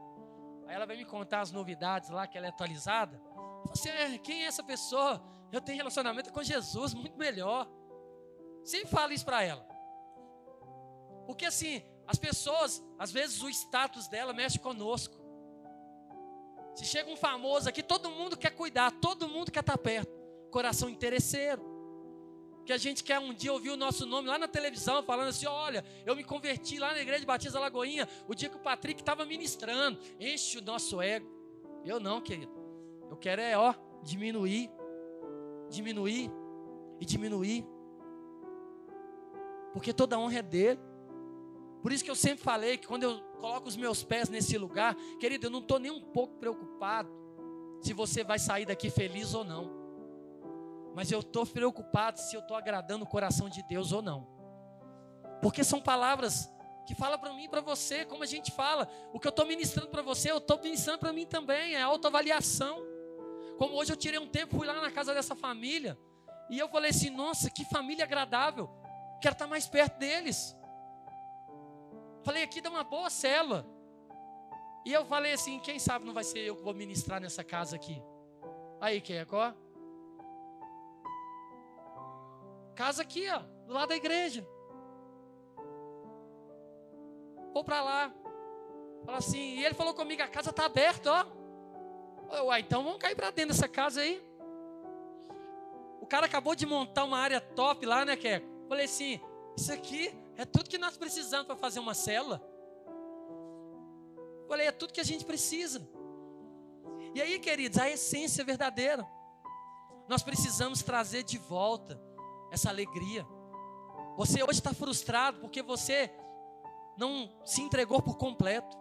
Aí ela vem me contar as novidades lá, que ela é atualizada. Você, é, quem é essa pessoa? Eu tenho relacionamento com Jesus, muito melhor. Sempre fala isso para ela. Porque assim, as pessoas, às vezes o status dela mexe conosco. Se chega um famoso aqui, todo mundo quer cuidar, todo mundo quer estar perto. Coração interesseiro. Que a gente quer um dia ouvir o nosso nome lá na televisão, falando assim: olha, eu me converti lá na igreja Batista Lagoinha, o dia que o Patrick estava ministrando. Enche o nosso ego. Eu não, querido. Eu quero é, ó, diminuir, diminuir e diminuir. Porque toda honra é dele. Por isso que eu sempre falei que quando eu coloco os meus pés nesse lugar, querido, eu não estou nem um pouco preocupado se você vai sair daqui feliz ou não. Mas eu estou preocupado se eu estou agradando o coração de Deus ou não. Porque são palavras que falam para mim e para você, como a gente fala. O que eu estou ministrando para você, eu estou ministrando para mim também. É autoavaliação. Como hoje eu tirei um tempo, fui lá na casa dessa família. E eu falei assim: nossa, que família agradável. Quero estar mais perto deles. Falei, aqui dá uma boa célula. E eu falei assim: quem sabe não vai ser eu que vou ministrar nessa casa aqui. Aí, quem é qual? Casa aqui, ó, do lado da igreja. Vou para lá. Fala assim, e ele falou comigo: a casa está aberta, ó. Uai, então vamos cair para dentro dessa casa aí. O cara acabou de montar uma área top lá, né, Keco? Falei assim: isso aqui é tudo que nós precisamos para fazer uma célula. Falei, é tudo que a gente precisa. E aí, queridos, a essência verdadeira. Nós precisamos trazer de volta essa alegria. Você hoje está frustrado porque você não se entregou por completo.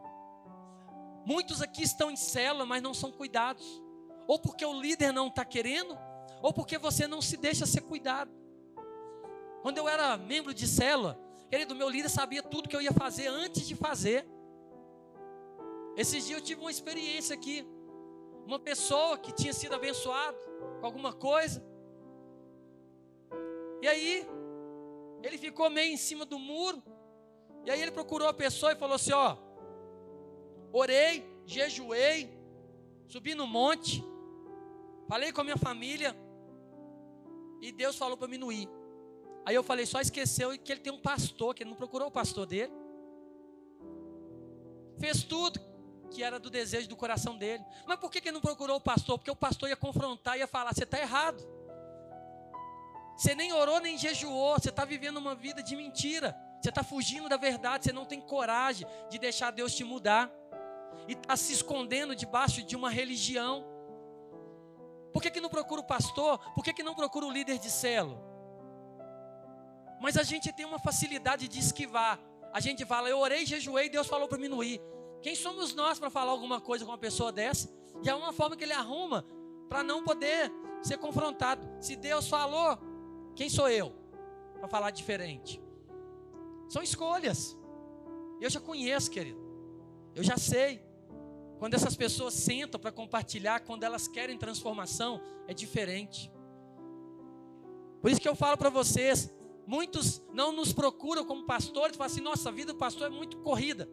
Muitos aqui estão em célula, mas não são cuidados. Ou porque o líder não está querendo, ou porque você não se deixa ser cuidado. Quando eu era membro de célula, Querido, meu líder sabia tudo que eu ia fazer antes de fazer. Esses dias eu tive uma experiência aqui. Uma pessoa que tinha sido abençoado com alguma coisa. E aí, ele ficou meio em cima do muro. E aí ele procurou a pessoa e falou assim: Ó, orei, jejuei, subi no monte, falei com a minha família. E Deus falou para mim não ir. Aí eu falei, só esqueceu que ele tem um pastor, que ele não procurou o pastor dele. Fez tudo que era do desejo do coração dele. Mas por que ele não procurou o pastor? Porque o pastor ia confrontar, ia falar: você está errado. Você nem orou nem jejuou, você está vivendo uma vida de mentira. Você está fugindo da verdade, você não tem coragem de deixar Deus te mudar. E está se escondendo debaixo de uma religião. Por que, que não procura o pastor? Por que, que não procura o líder de celo? Mas a gente tem uma facilidade de esquivar. A gente fala, eu orei, jejuei, Deus falou para mim ir. Quem somos nós para falar alguma coisa com uma pessoa dessa? E é uma forma que ele arruma para não poder ser confrontado. Se Deus falou, quem sou eu para falar diferente? São escolhas. Eu já conheço, querido. Eu já sei. Quando essas pessoas sentam para compartilhar, quando elas querem transformação, é diferente. Por isso que eu falo para vocês, Muitos não nos procuram como pastores, falam assim: nossa, a vida do pastor é muito corrida.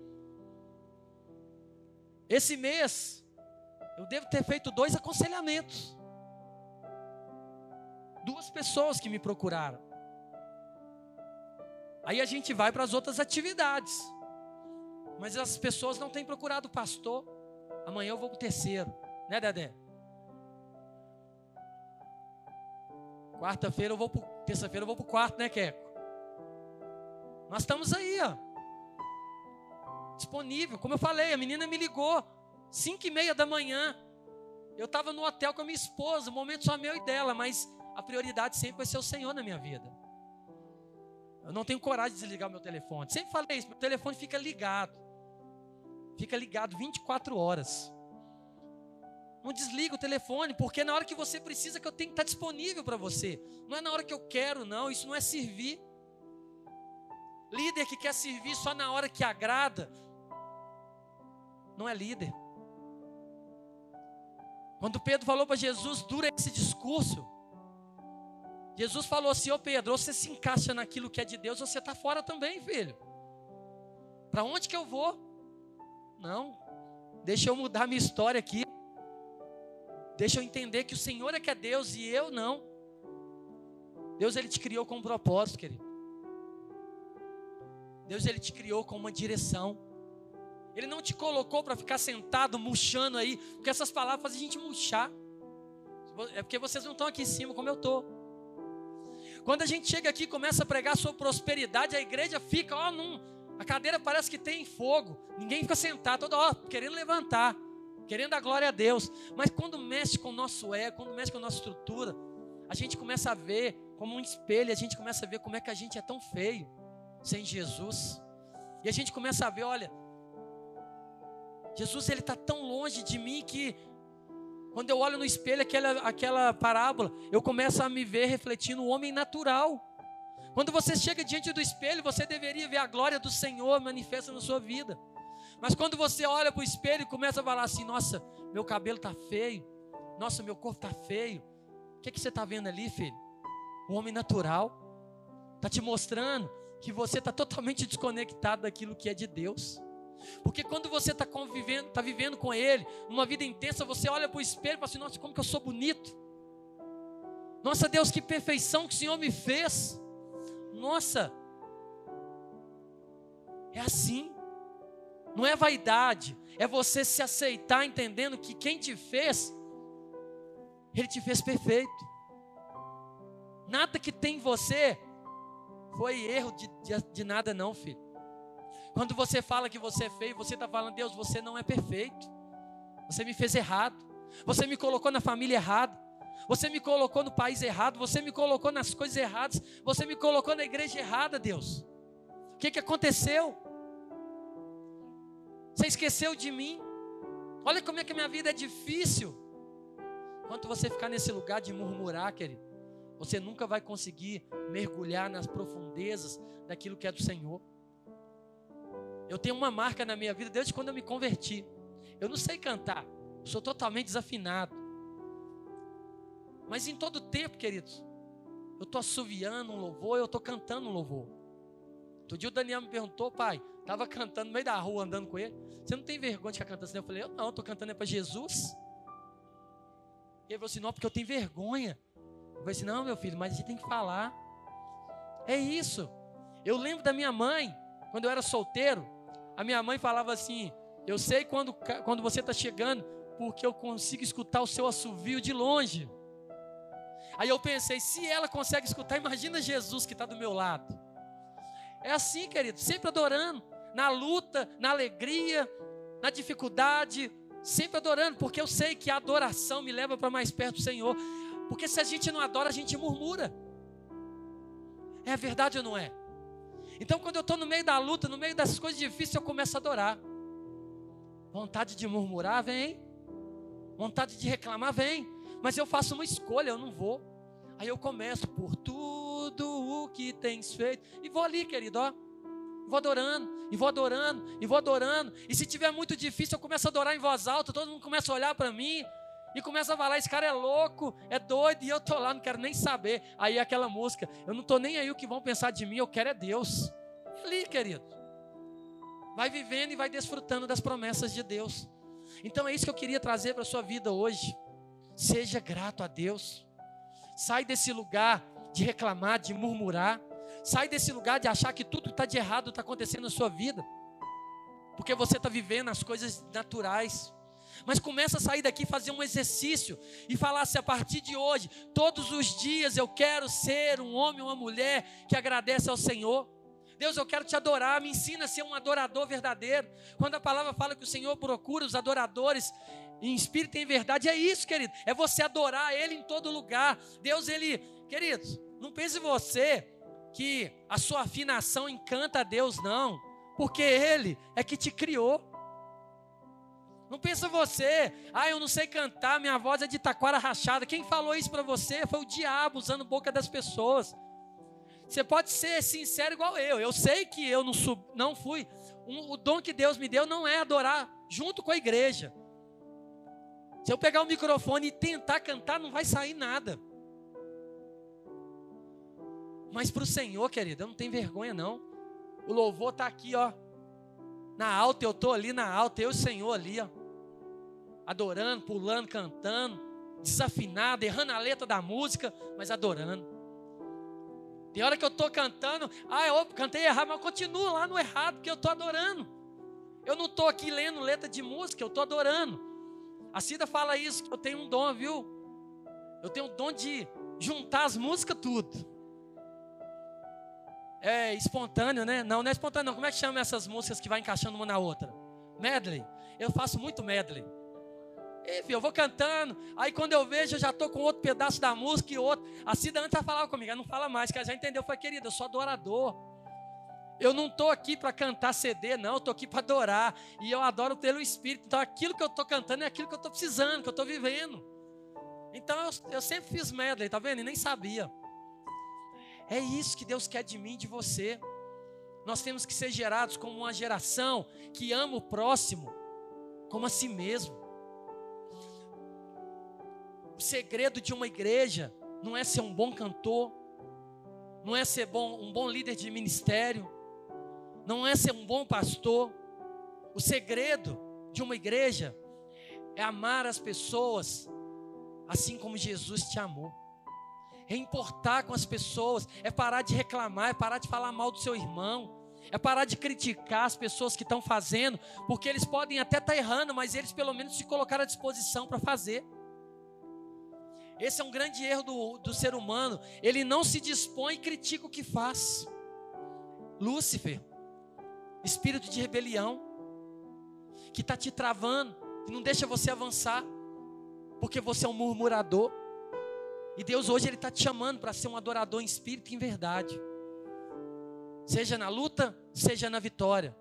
Esse mês, eu devo ter feito dois aconselhamentos. Duas pessoas que me procuraram. Aí a gente vai para as outras atividades. Mas as pessoas não têm procurado o pastor. Amanhã eu vou para o terceiro, né, Dedé? Quarta-feira eu vou para terça-feira eu vou para o quarto, né, Queco? Nós estamos aí, ó. Disponível. Como eu falei, a menina me ligou. Cinco e meia da manhã. Eu estava no hotel com a minha esposa. O momento só meu e dela. Mas a prioridade sempre vai ser o Senhor na minha vida. Eu não tenho coragem de desligar o meu telefone. Sempre falei isso. Meu telefone fica ligado. Fica ligado 24 horas. Não desliga o telefone, porque é na hora que você precisa que eu tenho que estar disponível para você. Não é na hora que eu quero, não. Isso não é servir. Líder que quer servir só na hora que agrada, não é líder. Quando Pedro falou para Jesus, dura esse discurso. Jesus falou assim: Ô Pedro, você se encaixa naquilo que é de Deus, ou você está fora também, filho. Para onde que eu vou? Não, deixa eu mudar minha história aqui. Deixa eu entender que o Senhor é que é Deus e eu não. Deus ele te criou com um propósito, querido. Deus ele te criou com uma direção. Ele não te colocou para ficar sentado, murchando aí, porque essas palavras fazem a gente murchar. É porque vocês não estão aqui em cima como eu estou. Quando a gente chega aqui e começa a pregar sobre prosperidade, a igreja fica, ó, num, a cadeira parece que tem fogo. Ninguém fica sentado, toda hora querendo levantar, querendo a glória a Deus. Mas quando mexe com o nosso ego, quando mexe com a nossa estrutura, a gente começa a ver como um espelho, a gente começa a ver como é que a gente é tão feio sem Jesus. E a gente começa a ver, olha, Jesus ele está tão longe de mim que quando eu olho no espelho aquela, aquela parábola, eu começo a me ver refletindo o homem natural. Quando você chega diante do espelho, você deveria ver a glória do Senhor manifesta na sua vida. Mas quando você olha para o espelho e começa a falar assim: Nossa, meu cabelo está feio, nossa, meu corpo está feio. O que, é que você está vendo ali, filho? O homem natural está te mostrando que você está totalmente desconectado daquilo que é de Deus. Porque quando você está convivendo, está vivendo com Ele, numa vida intensa, você olha para o espelho e fala assim: Nossa, como que eu sou bonito! Nossa Deus, que perfeição que o Senhor me fez! Nossa, é assim. Não é vaidade, é você se aceitar entendendo que quem te fez, Ele te fez perfeito. Nada que tem em você foi erro de, de, de nada, não, filho. Quando você fala que você é feio, você está falando, Deus, você não é perfeito. Você me fez errado. Você me colocou na família errada. Você me colocou no país errado. Você me colocou nas coisas erradas. Você me colocou na igreja errada, Deus. O que, que aconteceu? Você esqueceu de mim. Olha como é que a minha vida é difícil. Enquanto você ficar nesse lugar de murmurar, querido, você nunca vai conseguir mergulhar nas profundezas daquilo que é do Senhor. Eu tenho uma marca na minha vida desde quando eu me converti. Eu não sei cantar, sou totalmente desafinado. Mas em todo tempo, queridos, eu estou assoviando um louvor, eu estou cantando um louvor. Outro dia o Daniel me perguntou, pai, estava cantando no meio da rua, andando com ele. Você não tem vergonha de ficar cantando assim? Eu falei, eu não, estou cantando é para Jesus. Ele falou assim, não, porque eu tenho vergonha. Eu falei assim, não, meu filho, mas a gente tem que falar. É isso. Eu lembro da minha mãe, quando eu era solteiro, a minha mãe falava assim: Eu sei quando, quando você está chegando, porque eu consigo escutar o seu assovio de longe. Aí eu pensei: se ela consegue escutar, imagina Jesus que está do meu lado. É assim, querido, sempre adorando, na luta, na alegria, na dificuldade, sempre adorando, porque eu sei que a adoração me leva para mais perto do Senhor. Porque se a gente não adora, a gente murmura. É verdade ou não é? Então, quando eu estou no meio da luta, no meio das coisas difíceis, eu começo a adorar. Vontade de murmurar, vem. Vontade de reclamar, vem. Mas eu faço uma escolha, eu não vou. Aí eu começo por tudo o que tens feito. E vou ali, querido, ó. Vou adorando, e vou adorando, e vou adorando. E se tiver muito difícil, eu começo a adorar em voz alta, todo mundo começa a olhar para mim. E começa a falar, esse cara é louco, é doido, e eu tô lá, não quero nem saber. Aí aquela música, eu não tô nem aí o que vão pensar de mim, eu quero é Deus. Ali, querido. Vai vivendo e vai desfrutando das promessas de Deus. Então é isso que eu queria trazer para a sua vida hoje. Seja grato a Deus. Sai desse lugar de reclamar, de murmurar. Sai desse lugar de achar que tudo está de errado está acontecendo na sua vida. Porque você está vivendo as coisas naturais. Mas começa a sair daqui, fazer um exercício e falar se assim, a partir de hoje, todos os dias eu quero ser um homem uma mulher que agradece ao Senhor. Deus, eu quero te adorar, me ensina a ser um adorador verdadeiro. Quando a palavra fala que o Senhor procura os adoradores em espírito e em verdade, é isso, querido. É você adorar Ele em todo lugar. Deus, Ele, queridos, não pense você que a sua afinação encanta a Deus, não. Porque Ele é que te criou. Não pensa você, ah, eu não sei cantar, minha voz é de taquara rachada. Quem falou isso para você foi o diabo usando boca das pessoas. Você pode ser sincero igual eu. Eu sei que eu não, sub, não fui. Um, o dom que Deus me deu não é adorar junto com a igreja. Se eu pegar o microfone e tentar cantar, não vai sair nada. Mas para o Senhor, querido, eu não tenho vergonha não. O louvor está aqui, ó. Na alta, eu estou ali na alta, eu e o Senhor ali, ó adorando, pulando, cantando, desafinado, errando a letra da música, mas adorando. Tem hora que eu estou cantando, ah, eu cantei errado, mas eu continuo lá no errado, porque eu estou adorando. Eu não estou aqui lendo letra de música, eu estou adorando. A Cida fala isso, que eu tenho um dom, viu? Eu tenho o dom de juntar as músicas tudo. É espontâneo, né? Não, não é espontâneo, não. Como é que chama essas músicas que vai encaixando uma na outra? Medley. Eu faço muito medley. E, filho, eu vou cantando, aí quando eu vejo, eu já estou com outro pedaço da música e outro. A Cida antes ela falava comigo, ela não fala mais, que ela já entendeu. Foi, querida, eu sou adorador. Eu não estou aqui para cantar CD, não, eu estou aqui para adorar. E eu adoro pelo Espírito. Então aquilo que eu estou cantando é aquilo que eu estou precisando, que eu estou vivendo. Então eu, eu sempre fiz medley, tá vendo? E nem sabia. É isso que Deus quer de mim, de você. Nós temos que ser gerados como uma geração que ama o próximo como a si mesmo. O segredo de uma igreja não é ser um bom cantor, não é ser bom, um bom líder de ministério, não é ser um bom pastor. O segredo de uma igreja é amar as pessoas assim como Jesus te amou. É importar com as pessoas, é parar de reclamar, é parar de falar mal do seu irmão, é parar de criticar as pessoas que estão fazendo, porque eles podem até estar tá errando, mas eles pelo menos se colocaram à disposição para fazer. Esse é um grande erro do, do ser humano. Ele não se dispõe e critica o que faz. Lúcifer, espírito de rebelião, que está te travando, que não deixa você avançar, porque você é um murmurador. E Deus hoje Ele está te chamando para ser um adorador em espírito e em verdade. Seja na luta, seja na vitória.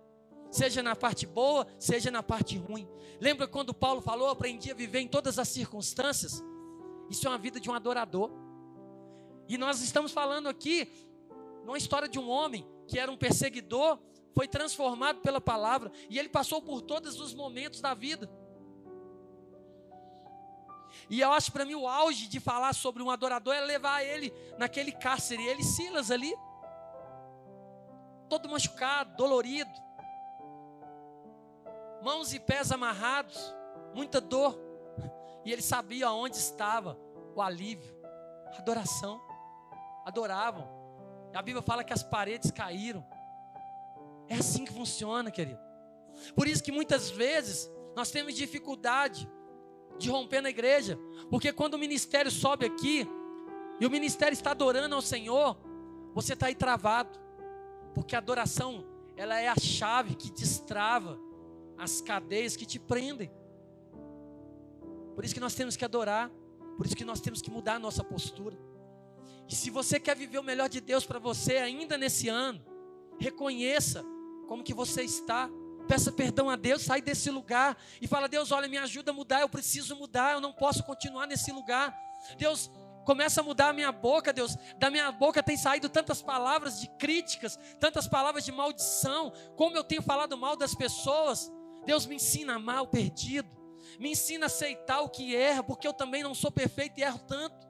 Seja na parte boa, seja na parte ruim. Lembra quando Paulo falou: aprendi a viver em todas as circunstâncias? Isso é uma vida de um adorador. E nós estamos falando aqui numa história de um homem que era um perseguidor, foi transformado pela palavra e ele passou por todos os momentos da vida. E eu acho para mim o auge de falar sobre um adorador é levar ele naquele cárcere, ele Silas ali, todo machucado, dolorido, mãos e pés amarrados, muita dor. E ele sabia onde estava o alívio, a adoração. Adoravam. A Bíblia fala que as paredes caíram. É assim que funciona, querido. Por isso que muitas vezes nós temos dificuldade de romper na igreja, porque quando o ministério sobe aqui e o ministério está adorando ao Senhor, você está aí travado, porque a adoração ela é a chave que destrava as cadeias que te prendem. Por isso que nós temos que adorar. Por isso que nós temos que mudar a nossa postura. E se você quer viver o melhor de Deus para você ainda nesse ano, reconheça como que você está. Peça perdão a Deus, sai desse lugar e fala: Deus, olha, me ajuda a mudar. Eu preciso mudar. Eu não posso continuar nesse lugar. Deus, começa a mudar a minha boca, Deus. Da minha boca tem saído tantas palavras de críticas, tantas palavras de maldição. Como eu tenho falado mal das pessoas. Deus me ensina a amar o perdido me ensina a aceitar o que erra, porque eu também não sou perfeito e erro tanto.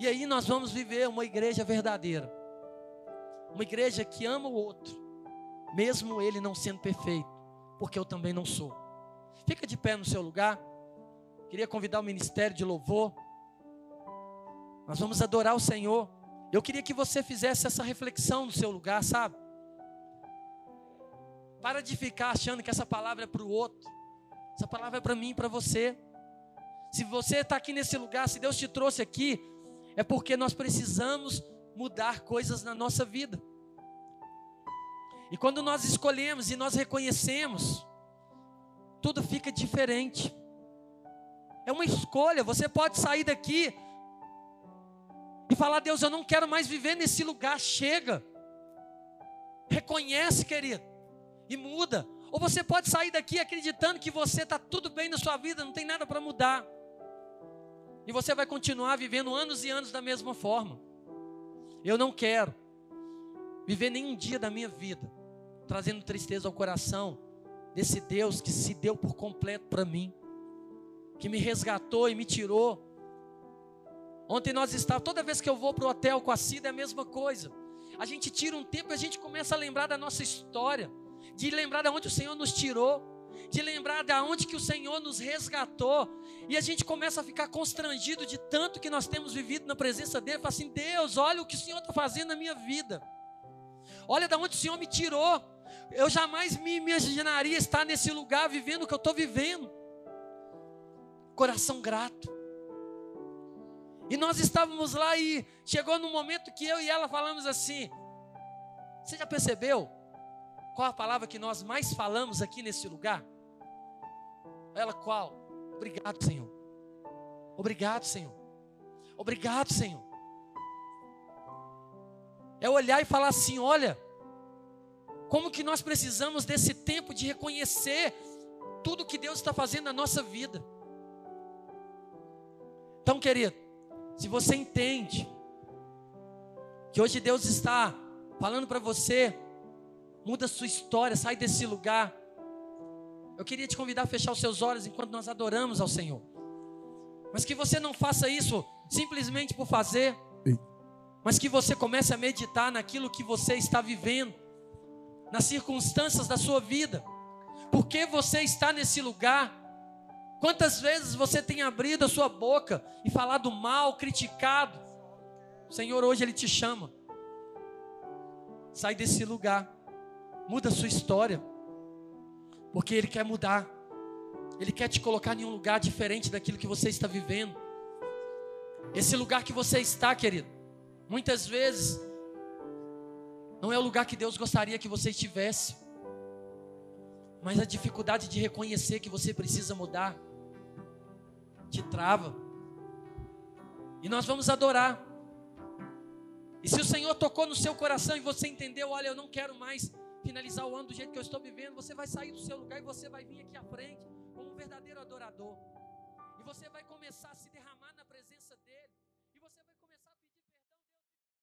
E aí nós vamos viver uma igreja verdadeira, uma igreja que ama o outro, mesmo ele não sendo perfeito, porque eu também não sou. Fica de pé no seu lugar. Queria convidar o ministério de louvor. Nós vamos adorar o Senhor. Eu queria que você fizesse essa reflexão no seu lugar, sabe? Para de ficar achando que essa palavra é para o outro. Essa palavra é para mim e para você. Se você está aqui nesse lugar, se Deus te trouxe aqui, é porque nós precisamos mudar coisas na nossa vida. E quando nós escolhemos e nós reconhecemos, tudo fica diferente. É uma escolha. Você pode sair daqui e falar: Deus, eu não quero mais viver nesse lugar. Chega. Reconhece, querido, e muda. Ou você pode sair daqui acreditando que você está tudo bem na sua vida, não tem nada para mudar. E você vai continuar vivendo anos e anos da mesma forma. Eu não quero viver nenhum dia da minha vida trazendo tristeza ao coração desse Deus que se deu por completo para mim, que me resgatou e me tirou. Ontem nós estávamos, toda vez que eu vou para o hotel com a Cida é a mesma coisa. A gente tira um tempo e a gente começa a lembrar da nossa história de lembrar de onde o Senhor nos tirou, de lembrar de onde que o Senhor nos resgatou, e a gente começa a ficar constrangido de tanto que nós temos vivido na presença dele, fala assim: Deus, olha o que o Senhor está fazendo na minha vida, olha de onde o Senhor me tirou, Eu jamais me imaginaria estar nesse lugar vivendo o que eu estou vivendo. Coração grato. E nós estávamos lá e chegou no momento que eu e ela falamos assim: Você já percebeu qual a palavra que nós mais falamos aqui nesse lugar? Ela qual? Obrigado, Senhor. Obrigado, Senhor. Obrigado, Senhor. É olhar e falar assim: olha, como que nós precisamos desse tempo de reconhecer tudo que Deus está fazendo na nossa vida. Então, querido, se você entende que hoje Deus está falando para você, muda sua história, sai desse lugar. Eu queria te convidar a fechar os seus olhos enquanto nós adoramos ao Senhor. Mas que você não faça isso simplesmente por fazer, mas que você comece a meditar naquilo que você está vivendo, nas circunstâncias da sua vida. Por que você está nesse lugar? Quantas vezes você tem abrido a sua boca e falado mal, criticado? O Senhor hoje ele te chama. Sai desse lugar. Muda a sua história. Porque ele quer mudar. Ele quer te colocar em um lugar diferente daquilo que você está vivendo. Esse lugar que você está, querido, muitas vezes não é o lugar que Deus gostaria que você estivesse. Mas a dificuldade de reconhecer que você precisa mudar te trava. E nós vamos adorar. E se o Senhor tocou no seu coração e você entendeu, olha, eu não quero mais finalizar o ano do jeito que eu estou vivendo, você vai sair do seu lugar e você vai vir aqui à frente como um verdadeiro adorador. E você vai começar a se derramar na presença.